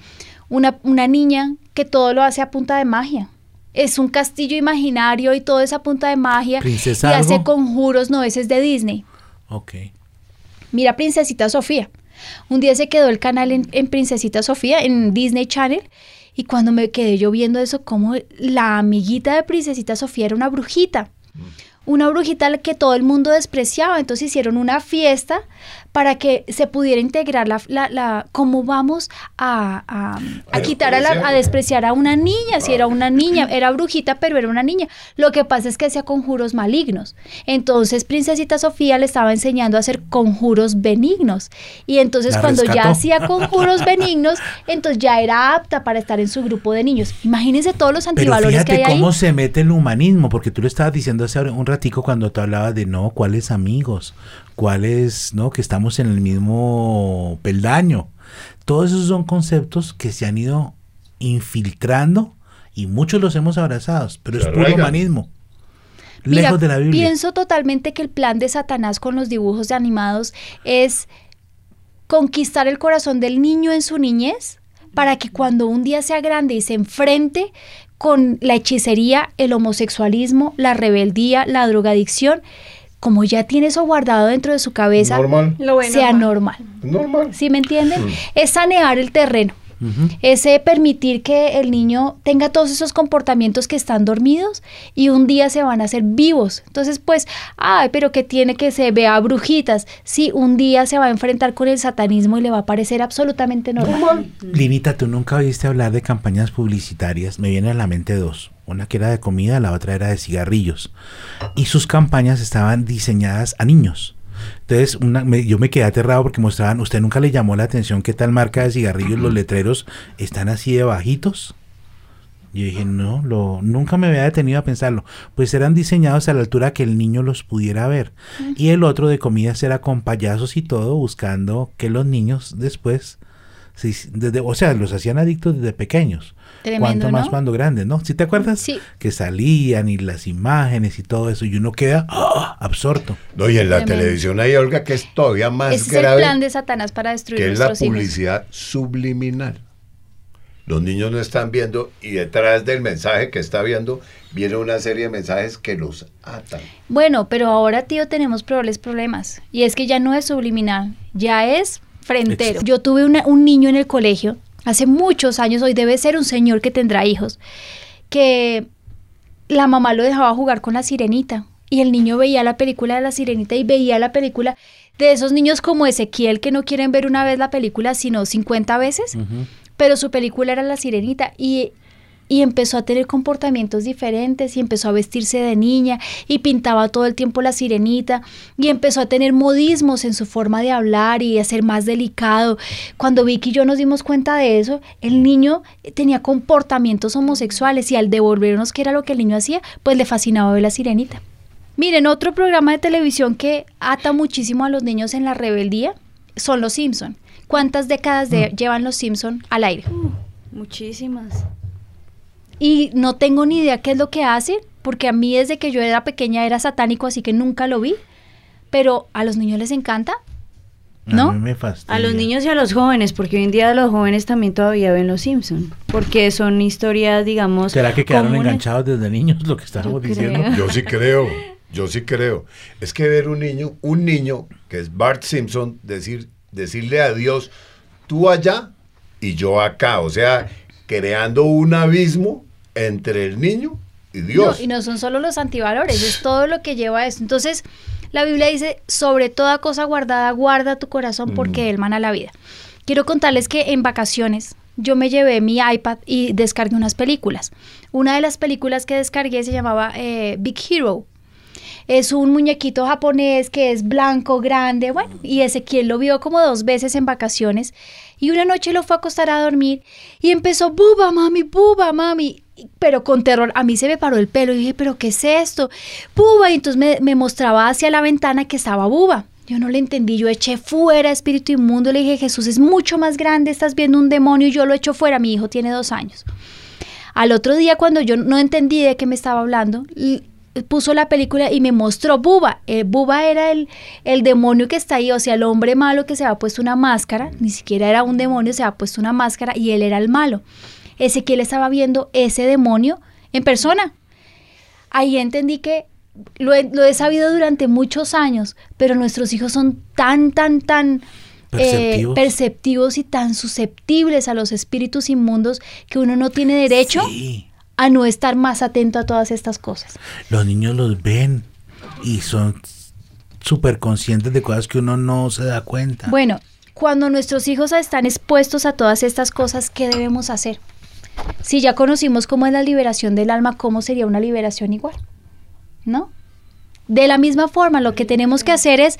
una, una niña que todo lo hace a punta de magia. Es un castillo imaginario y todo es a punta de magia. ¿Princesa y hace conjuros, no, ese es de Disney. Ok. Mira Princesita Sofía. Un día se quedó el canal en, Princesita Sofía, en Disney Channel, y cuando me quedé yo viendo eso, como la amiguita de Princesita Sofía era una brujita. Una brujita que todo el mundo despreciaba. Entonces hicieron una fiesta para que se pudiera integrar la, la, la- cómo vamos a, a- a quitar a, la- a despreciar. a una niña, si era una niña, era brujita, pero era una niña. Lo que pasa es que hacía conjuros malignos. Entonces, Princesita Sofía le estaba enseñando a hacer conjuros benignos. Y entonces, cuando ya hacía conjuros [LAUGHS] benignos, entonces ya era apta para estar en su grupo de niños. Imagínense todos los Pero antivalores que hay fíjate ahí. cómo se mete el humanismo, porque tú lo estabas diciendo hace un ratico cuando tú hablabas de no, cuáles amigos, cuáles, no, que estamos en el mismo peldaño. Todos esos son conceptos que se han ido infiltrando y muchos los hemos abrazados, pero Se es puro humanismo. Mira, lejos de la Biblia. pienso totalmente que el plan de Satanás con los dibujos de animados es conquistar el corazón del niño en su niñez para que cuando un día sea grande y se enfrente con la hechicería, el homosexualismo, la rebeldía, la drogadicción, como ya tiene eso guardado dentro de su cabeza, Normal. Sea normal. normal. Normal. ¿Sí me entienden? Mm. Es sanear el terreno. Ujú. Ese permitir que el niño tenga todos esos comportamientos que están dormidos y un día se van a hacer vivos. Entonces, pues, ay, pero que tiene que se vea brujitas. Sí, un día se va a enfrentar con el satanismo y le va a parecer absolutamente normal. Linita, tú nunca oíste hablar de campañas publicitarias. Me vienen a la mente dos. Una que era de comida, la otra era de cigarrillos. Y sus campañas estaban diseñadas a niños. Entonces, una- me- yo me quedé aterrado porque mostraban, ¿usted nunca le llamó la atención qué tal marca de cigarrillos los letreros están así de bajitos? Yo dije, no, lo, nunca me había detenido a pensarlo. Pues eran diseñados a la altura que el niño los pudiera ver. Y el otro de comidas era con payasos y todo, buscando que los niños después, desde, o sea, los hacían adictos desde pequeños. Tremendo, Cuanto más ¿no? cuando grandes, ¿no? ¿Sí te acuerdas? Sí. Que salían y las imágenes y todo eso, y uno queda ¡ah! absorto. No, y en la Tremendo. televisión hay Olga que es todavía más Ese es el grave, plan de Satanás para destruir que es la hijos. publicidad subliminal. Los niños no están viendo y detrás del mensaje que está viendo viene una serie de mensajes que los atan. Bueno, pero ahora, tío, tenemos probables problemas. Y es que ya no es subliminal, ya es frentero. Yo tuve una- un niño en el colegio, hace muchos años, hoy debe ser un señor que tendrá hijos, que la mamá lo dejaba jugar con la sirenita. Y el niño veía la película de la sirenita y veía la película de esos niños como Ezequiel que no quieren ver una vez la película, sino 50 veces pero su película era La Sirenita y, y empezó a tener comportamientos diferentes y empezó a vestirse de niña y pintaba todo el tiempo la sirenita y empezó a tener modismos en su forma de hablar y a ser más delicado. Cuando Vicky y yo nos dimos cuenta de eso, el niño tenía comportamientos homosexuales y al devolvernos qué era lo que el niño hacía, pues le fascinaba ver la sirenita. Miren, otro programa de televisión que ata muchísimo a los niños en la rebeldía son Los Simpson. ¿Cuántas décadas de- llevan Los Simpson al aire? Muchísimas. Y no tengo ni idea qué es lo que hacen, porque a mí desde que yo era pequeña era satánico, así que nunca lo vi. Pero a los niños les encanta. ¿No? A mí me fastidia. A los niños y a los jóvenes, porque hoy en día los jóvenes también todavía ven Los Simpson, porque son historias, digamos, ¿Será que quedaron comunes. enganchados desde niños lo que estábamos Yo diciendo? creo. Yo sí [LAUGHS] creo, yo sí creo. Es que ver un niño, un niño que es Bart Simpson, decir, decirle a Dios, tú allá y yo acá, o sea, creando un abismo entre el niño y Dios. No, y no son solo los antivalores, es todo lo que lleva a esto. Entonces, la Biblia dice, sobre toda cosa guardada, guarda tu corazón porque él mana la vida. Quiero contarles que en vacaciones yo me llevé mi iPad y descargué unas películas. Una de las películas que descargué se llamaba eh, Big Hero. Es un muñequito japonés que es blanco, grande, bueno, y Ezequiel lo vio como dos veces en vacaciones y una noche lo fue a acostar a dormir y empezó, buba, mami, buba, mami, pero con terror. A mí se me paró el pelo y dije, pero ¿qué es esto? Buba, y entonces me, mostraba hacia la ventana que estaba buba. Yo no le entendí, yo eché fuera espíritu inmundo, le dije, Jesús es mucho más grande, estás viendo un demonio y yo lo echo fuera, mi hijo tiene dos años. Al otro día, cuando yo no entendí de qué me estaba hablando, puso la película y me mostró Buba. Eh, Buba era el, el demonio que está ahí, o sea, el hombre malo que se había puesto una máscara, ni siquiera era un demonio, se había puesto una máscara y él era el malo. Ezequiel estaba viendo ese demonio en persona. Ahí entendí que lo he, lo he sabido durante muchos años, pero nuestros hijos son tan, tan, tan eh, Perceptivos. perceptivos y tan susceptibles a los espíritus inmundos que uno no tiene derecho Sí. a no estar más atento a todas estas cosas. Los niños los ven y son súper conscientes de cosas que uno no se da cuenta. Bueno, cuando nuestros hijos están expuestos a todas estas cosas, ¿qué debemos hacer? Si ya conocimos cómo es la liberación del alma, ¿cómo sería una liberación igual? ¿No? De la misma forma, lo que tenemos que hacer es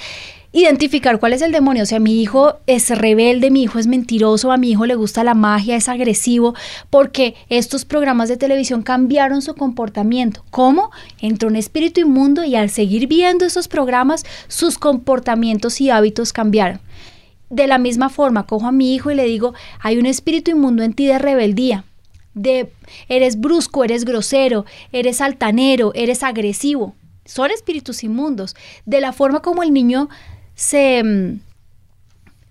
identificar cuál es el demonio. O sea, mi hijo es rebelde, mi hijo es mentiroso, a mi hijo le gusta la magia, es agresivo, porque estos programas de televisión cambiaron su comportamiento. ¿Cómo? Entró un espíritu inmundo y al seguir viendo esos programas, sus comportamientos y hábitos cambiaron. De la misma forma, cojo a mi hijo y le digo, hay un espíritu inmundo en ti de rebeldía, de eres brusco, eres grosero, eres altanero, eres agresivo. Son espíritus inmundos. De la forma como el niño se mm,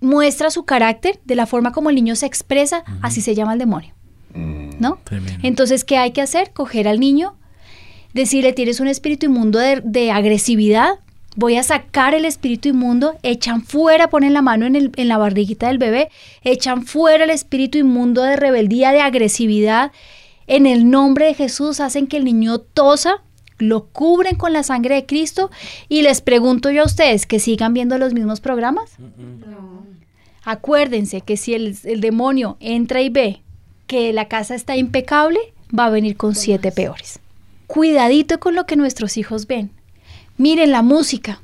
muestra su carácter, de la forma como el niño se expresa, así se llama el demonio. ¿No? Tremendo. Entonces, ¿qué hay que hacer? Coger al niño, decirle, tienes un espíritu inmundo de, de agresividad, voy a sacar el espíritu inmundo, echan fuera, ponen la mano en, el- en la barriguita del bebé, echan fuera el espíritu inmundo de rebeldía, de agresividad. En el nombre de Jesús hacen que el niño tosa, lo cubren con la sangre de Cristo y les pregunto yo a ustedes que sigan viendo los mismos programas. Acuérdense que si el, el demonio entra y ve que la casa está impecable, va a venir con siete peores. Cuidadito con lo que nuestros hijos ven. Miren la música.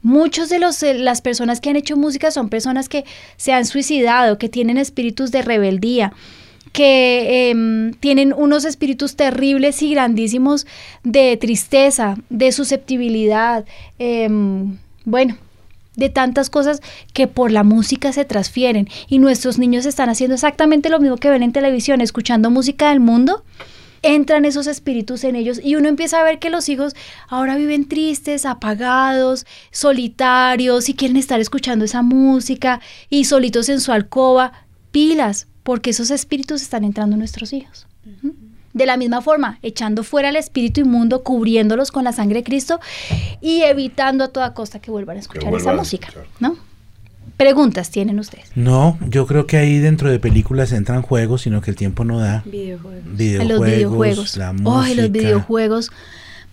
Muchos de los, eh, las personas que han hecho música son personas que se han suicidado, que tienen espíritus de rebeldía, que em, tienen unos espíritus terribles y grandísimos de tristeza, de susceptibilidad, em, bueno, de tantas cosas que por la música se transfieren. Y nuestros niños están haciendo exactamente lo mismo que ven en televisión, escuchando música del mundo. Entran esos espíritus en ellos y uno empieza a ver que los hijos ahora viven tristes, apagados, solitarios y quieren estar escuchando esa música y solitos en su alcoba. Pilas, porque esos espíritus están entrando en nuestros hijos. De la misma forma, echando fuera el espíritu inmundo, cubriéndolos con la sangre de Cristo y evitando a toda costa que vuelvan a escuchar vuelvan esa a música, escuchar. ¿no? Preguntas tienen ustedes. No, yo creo que ahí dentro de películas entran juegos, sino que el tiempo no da. Videojuegos. Videojuegos, los videojuegos. la Ay, música. los videojuegos.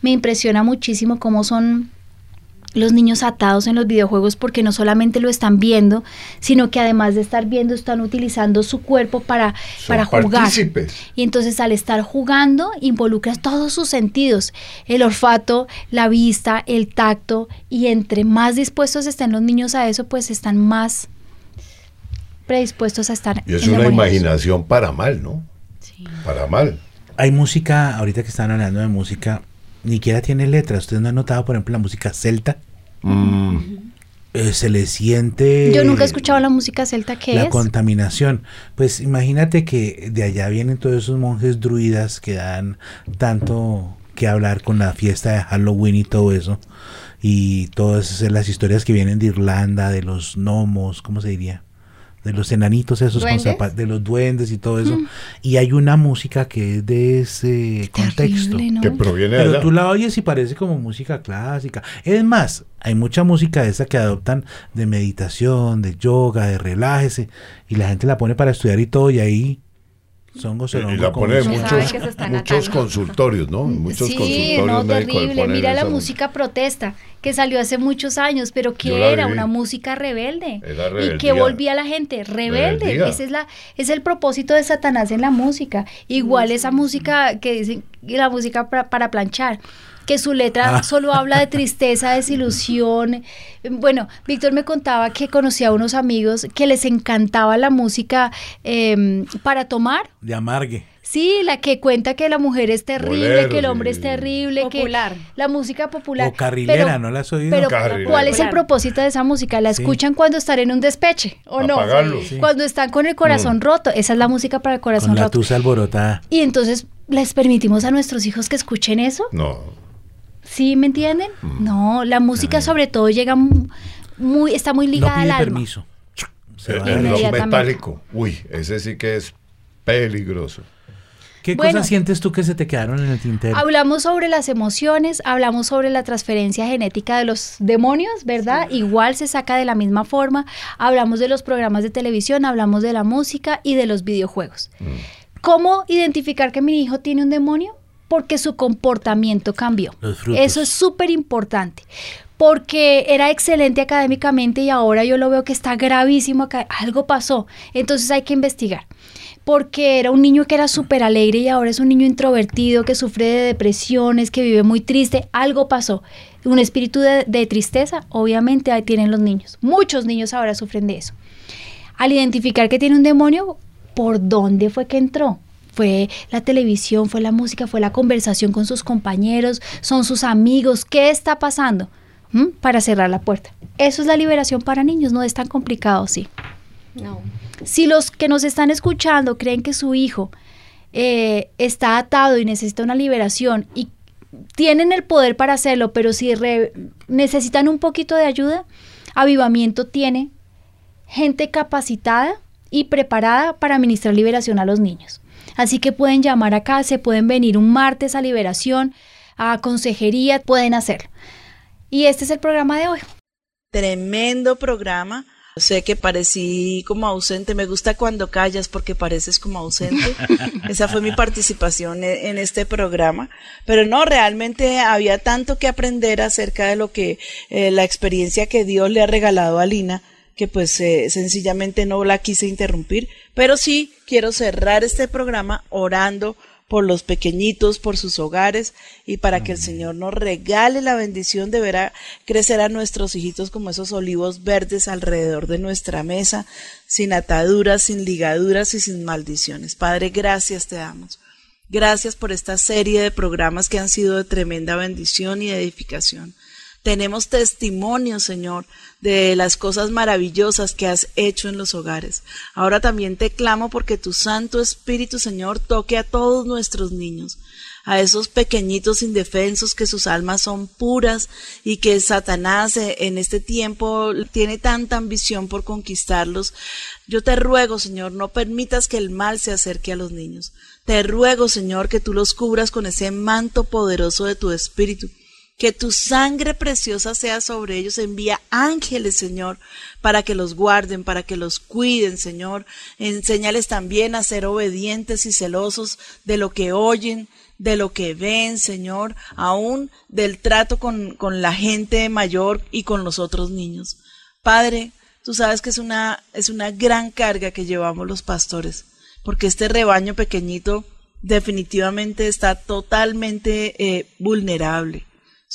Me impresiona muchísimo cómo son los niños atados en los videojuegos porque no solamente lo están viendo, sino que además de estar viendo están utilizando su cuerpo para, Son para jugar. partícipes. Y entonces al estar jugando involucras todos sus sentidos, el olfato, la vista, el tacto, y entre más dispuestos estén los niños a eso, pues están más predispuestos a estar Y es una imaginación para mal, ¿no? Para mal. Hay música, ahorita que están hablando de música, ni siquiera tiene letras. ¿Ustedes no han notado, por ejemplo, la música celta? Mm. Eh, se le siente... Yo nunca he escuchado la música celta que la es. contaminación. Pues imagínate que de allá vienen todos esos monjes druidas que dan tanto que hablar con la fiesta de Halloween y todo eso. Y todas las historias que vienen de Irlanda, de los gnomos, ¿cómo se diría? De los enanitos esos, con de los duendes y todo eso. Y hay una música que es de ese contexto. Terrible, ¿no? Que proviene de Pero tú la oyes y parece como música clásica. Es más, hay mucha música de esa que adoptan de meditación, de yoga, de relájese, y la gente la pone para estudiar y todo, y ahí Son Y gocerongo la en sabe muchos, consultorios, ¿no? Muchos sí, consultorios no, terrible. Mira la música protesta que salió hace muchos años, pero que era una música rebelde. Era y que volvía a la gente rebelde. Rebeldía. Ese es la es el propósito de Satanás en la música. Igual esa música que dicen y la música para, para planchar que su letra Ah. solo habla de tristeza, desilusión. Bueno, Víctor me contaba que conocía a unos amigos que les encantaba la música eh, para tomar, De amargue. Sí, la que cuenta que la mujer es terrible, que el hombre es terrible, Popular. que la música popular. O carrilera, Pero- ¿no la has oído? Pero Carrilera. ¿cuál es el propósito de esa música? ¿La Sí. escuchan cuando están en un despeche o no? Apagarlo. Sí. Cuando están con el corazón roto. Esa es la música para el corazón Con la roto. tusa alborotada. Y entonces les permitimos a nuestros hijos que escuchen eso. No. ¿Sí me entienden? No, la música sobre todo llega mu- muy, está muy No ligada al pide alma. permiso. Se El, va. el rock metálico. Uy, ese sí que es peligroso. ¿Qué Bueno. cosas sientes tú que se te quedaron en el tintero? Hablamos sobre las emociones, hablamos sobre la transferencia genética de los demonios, ¿verdad? Igual se saca de la misma forma. Hablamos de los programas de televisión, hablamos de la música y de los videojuegos. ¿Cómo identificar que mi hijo tiene un demonio? Porque su comportamiento cambió. Eso es súper importante. Porque era excelente académicamente y ahora yo lo veo que está gravísimo acá. Algo pasó. Entonces hay que investigar porque era un niño que era súper alegre y ahora es un niño introvertido que sufre de depresiones, que vive muy triste, algo pasó. Un espíritu de, de tristeza, obviamente ahí tienen los niños. Muchos niños ahora sufren de eso. Al identificar que tiene un demonio, ¿por dónde fue que entró? Fue la televisión, fue la música, fue la conversación con sus compañeros, son sus amigos. ¿Qué está pasando? ¿Mm? Para cerrar la puerta. Eso es la liberación para niños, no es tan complicado, sí. No. Si los que nos están escuchando creen que su hijo eh, está atado y necesita una liberación y tienen el poder para hacerlo, pero si re- necesitan un poquito de ayuda, Avivamiento tiene gente capacitada y preparada para administrar liberación a los niños. Así que pueden llamar acá, se pueden venir un martes a liberación, a consejería, pueden hacerlo. Y este es el programa de hoy. Tremendo programa. Sé que parecí como ausente. Me gusta cuando callas porque pareces como ausente. [LAUGHS] Esa fue mi participación e- en este programa. Pero no, realmente había tanto que aprender acerca de lo que eh, la experiencia que Dios le ha regalado a Lina que pues eh, sencillamente no la quise interrumpir. Pero sí quiero cerrar este programa orando por los pequeñitos, por sus hogares y para que el Señor nos regale la bendición de ver a crecer a nuestros hijitos como esos olivos verdes alrededor de nuestra mesa, sin ataduras, sin ligaduras y sin maldiciones. Padre, gracias te damos. Gracias por esta serie de programas que han sido de tremenda bendición y edificación. Tenemos testimonio, Señor, de las cosas maravillosas que has hecho en los hogares. Ahora también te clamo porque tu Santo Espíritu, Señor, toque a todos nuestros niños, a esos pequeñitos indefensos que sus almas son puras y que Satanás eh, en este tiempo tiene tanta ambición por conquistarlos. Yo te ruego, Señor, no permitas que el mal se acerque a los niños. Te ruego, Señor, que tú los cubras con ese manto poderoso de tu Espíritu que tu sangre preciosa sea sobre ellos. Envía ángeles, Señor, para que los guarden, para que los cuiden, Señor. Enséñales también a ser obedientes y celosos de lo que oyen, de lo que ven, Señor, aún del trato con, con la gente mayor y con los otros niños. Padre, tú sabes que es una, es una gran carga que llevamos los pastores, porque este rebaño pequeñito definitivamente está totalmente eh, vulnerable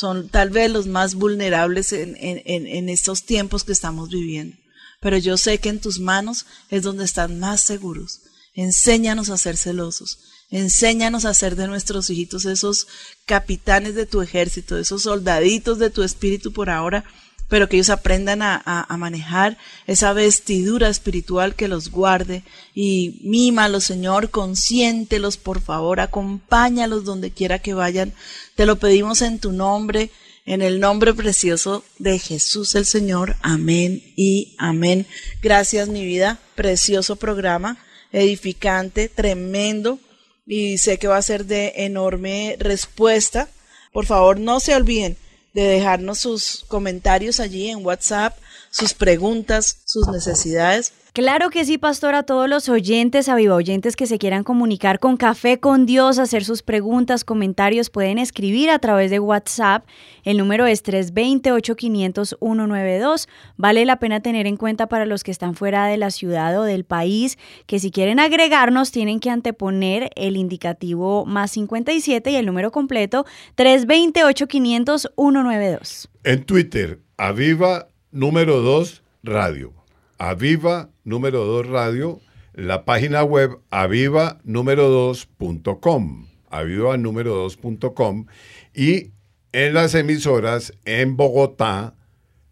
son tal vez los más vulnerables en, en, en, estos tiempos que estamos viviendo. Pero yo sé que en tus manos es donde están más seguros. Enséñanos a ser celosos. Enséñanos a ser de nuestros hijitos esos capitanes de tu ejército, esos soldaditos de tu espíritu por ahora, pero que ellos aprendan a, a, a, manejar esa vestidura espiritual que los guarde y mímalos, Señor, consiéntelos, por favor, acompáñalos donde quiera que vayan. Te lo pedimos en tu nombre, en el nombre precioso de Jesús el Señor. Amén y amén. Gracias, mi vida. Precioso programa, edificante, tremendo y sé que va a ser de enorme respuesta. Por favor, no se olviden de dejarnos sus comentarios allí en WhatsApp, sus preguntas, sus necesidades. Claro que sí, pastor, a todos los oyentes, a viva oyentes que se quieran comunicar con Café con Dios, hacer sus preguntas, comentarios, pueden escribir a través de WhatsApp. El número es 320-8500-192. Vale la pena tener en cuenta para los que están fuera de la ciudad o del país que si quieren agregarnos tienen que anteponer el indicativo más 57 y el número completo 320-8500-192. En Twitter, Aviva número 2 Radio. Aviva número 2 Radio. La página web aviva número 2.com. Aviva número 2.com. Y en las emisoras en Bogotá,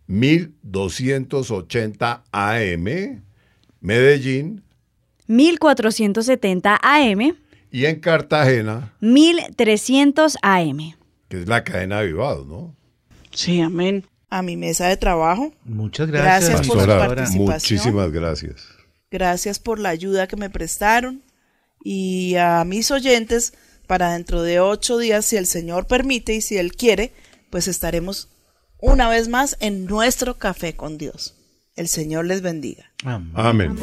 1280 AM, Medellín 1470 AM, y en Cartagena, 1300 AM. que es la cadena Avivados, ¿no? Sí, amén. A mi mesa de trabajo. Muchas gracias. Gracias por su participación. muchísimas gracias. Gracias por la ayuda que me prestaron. Y a mis oyentes, para dentro de ocho días, si el Señor permite y si Él quiere, pues estaremos una vez más en nuestro café con Dios. El Señor les bendiga. Amén. Amén.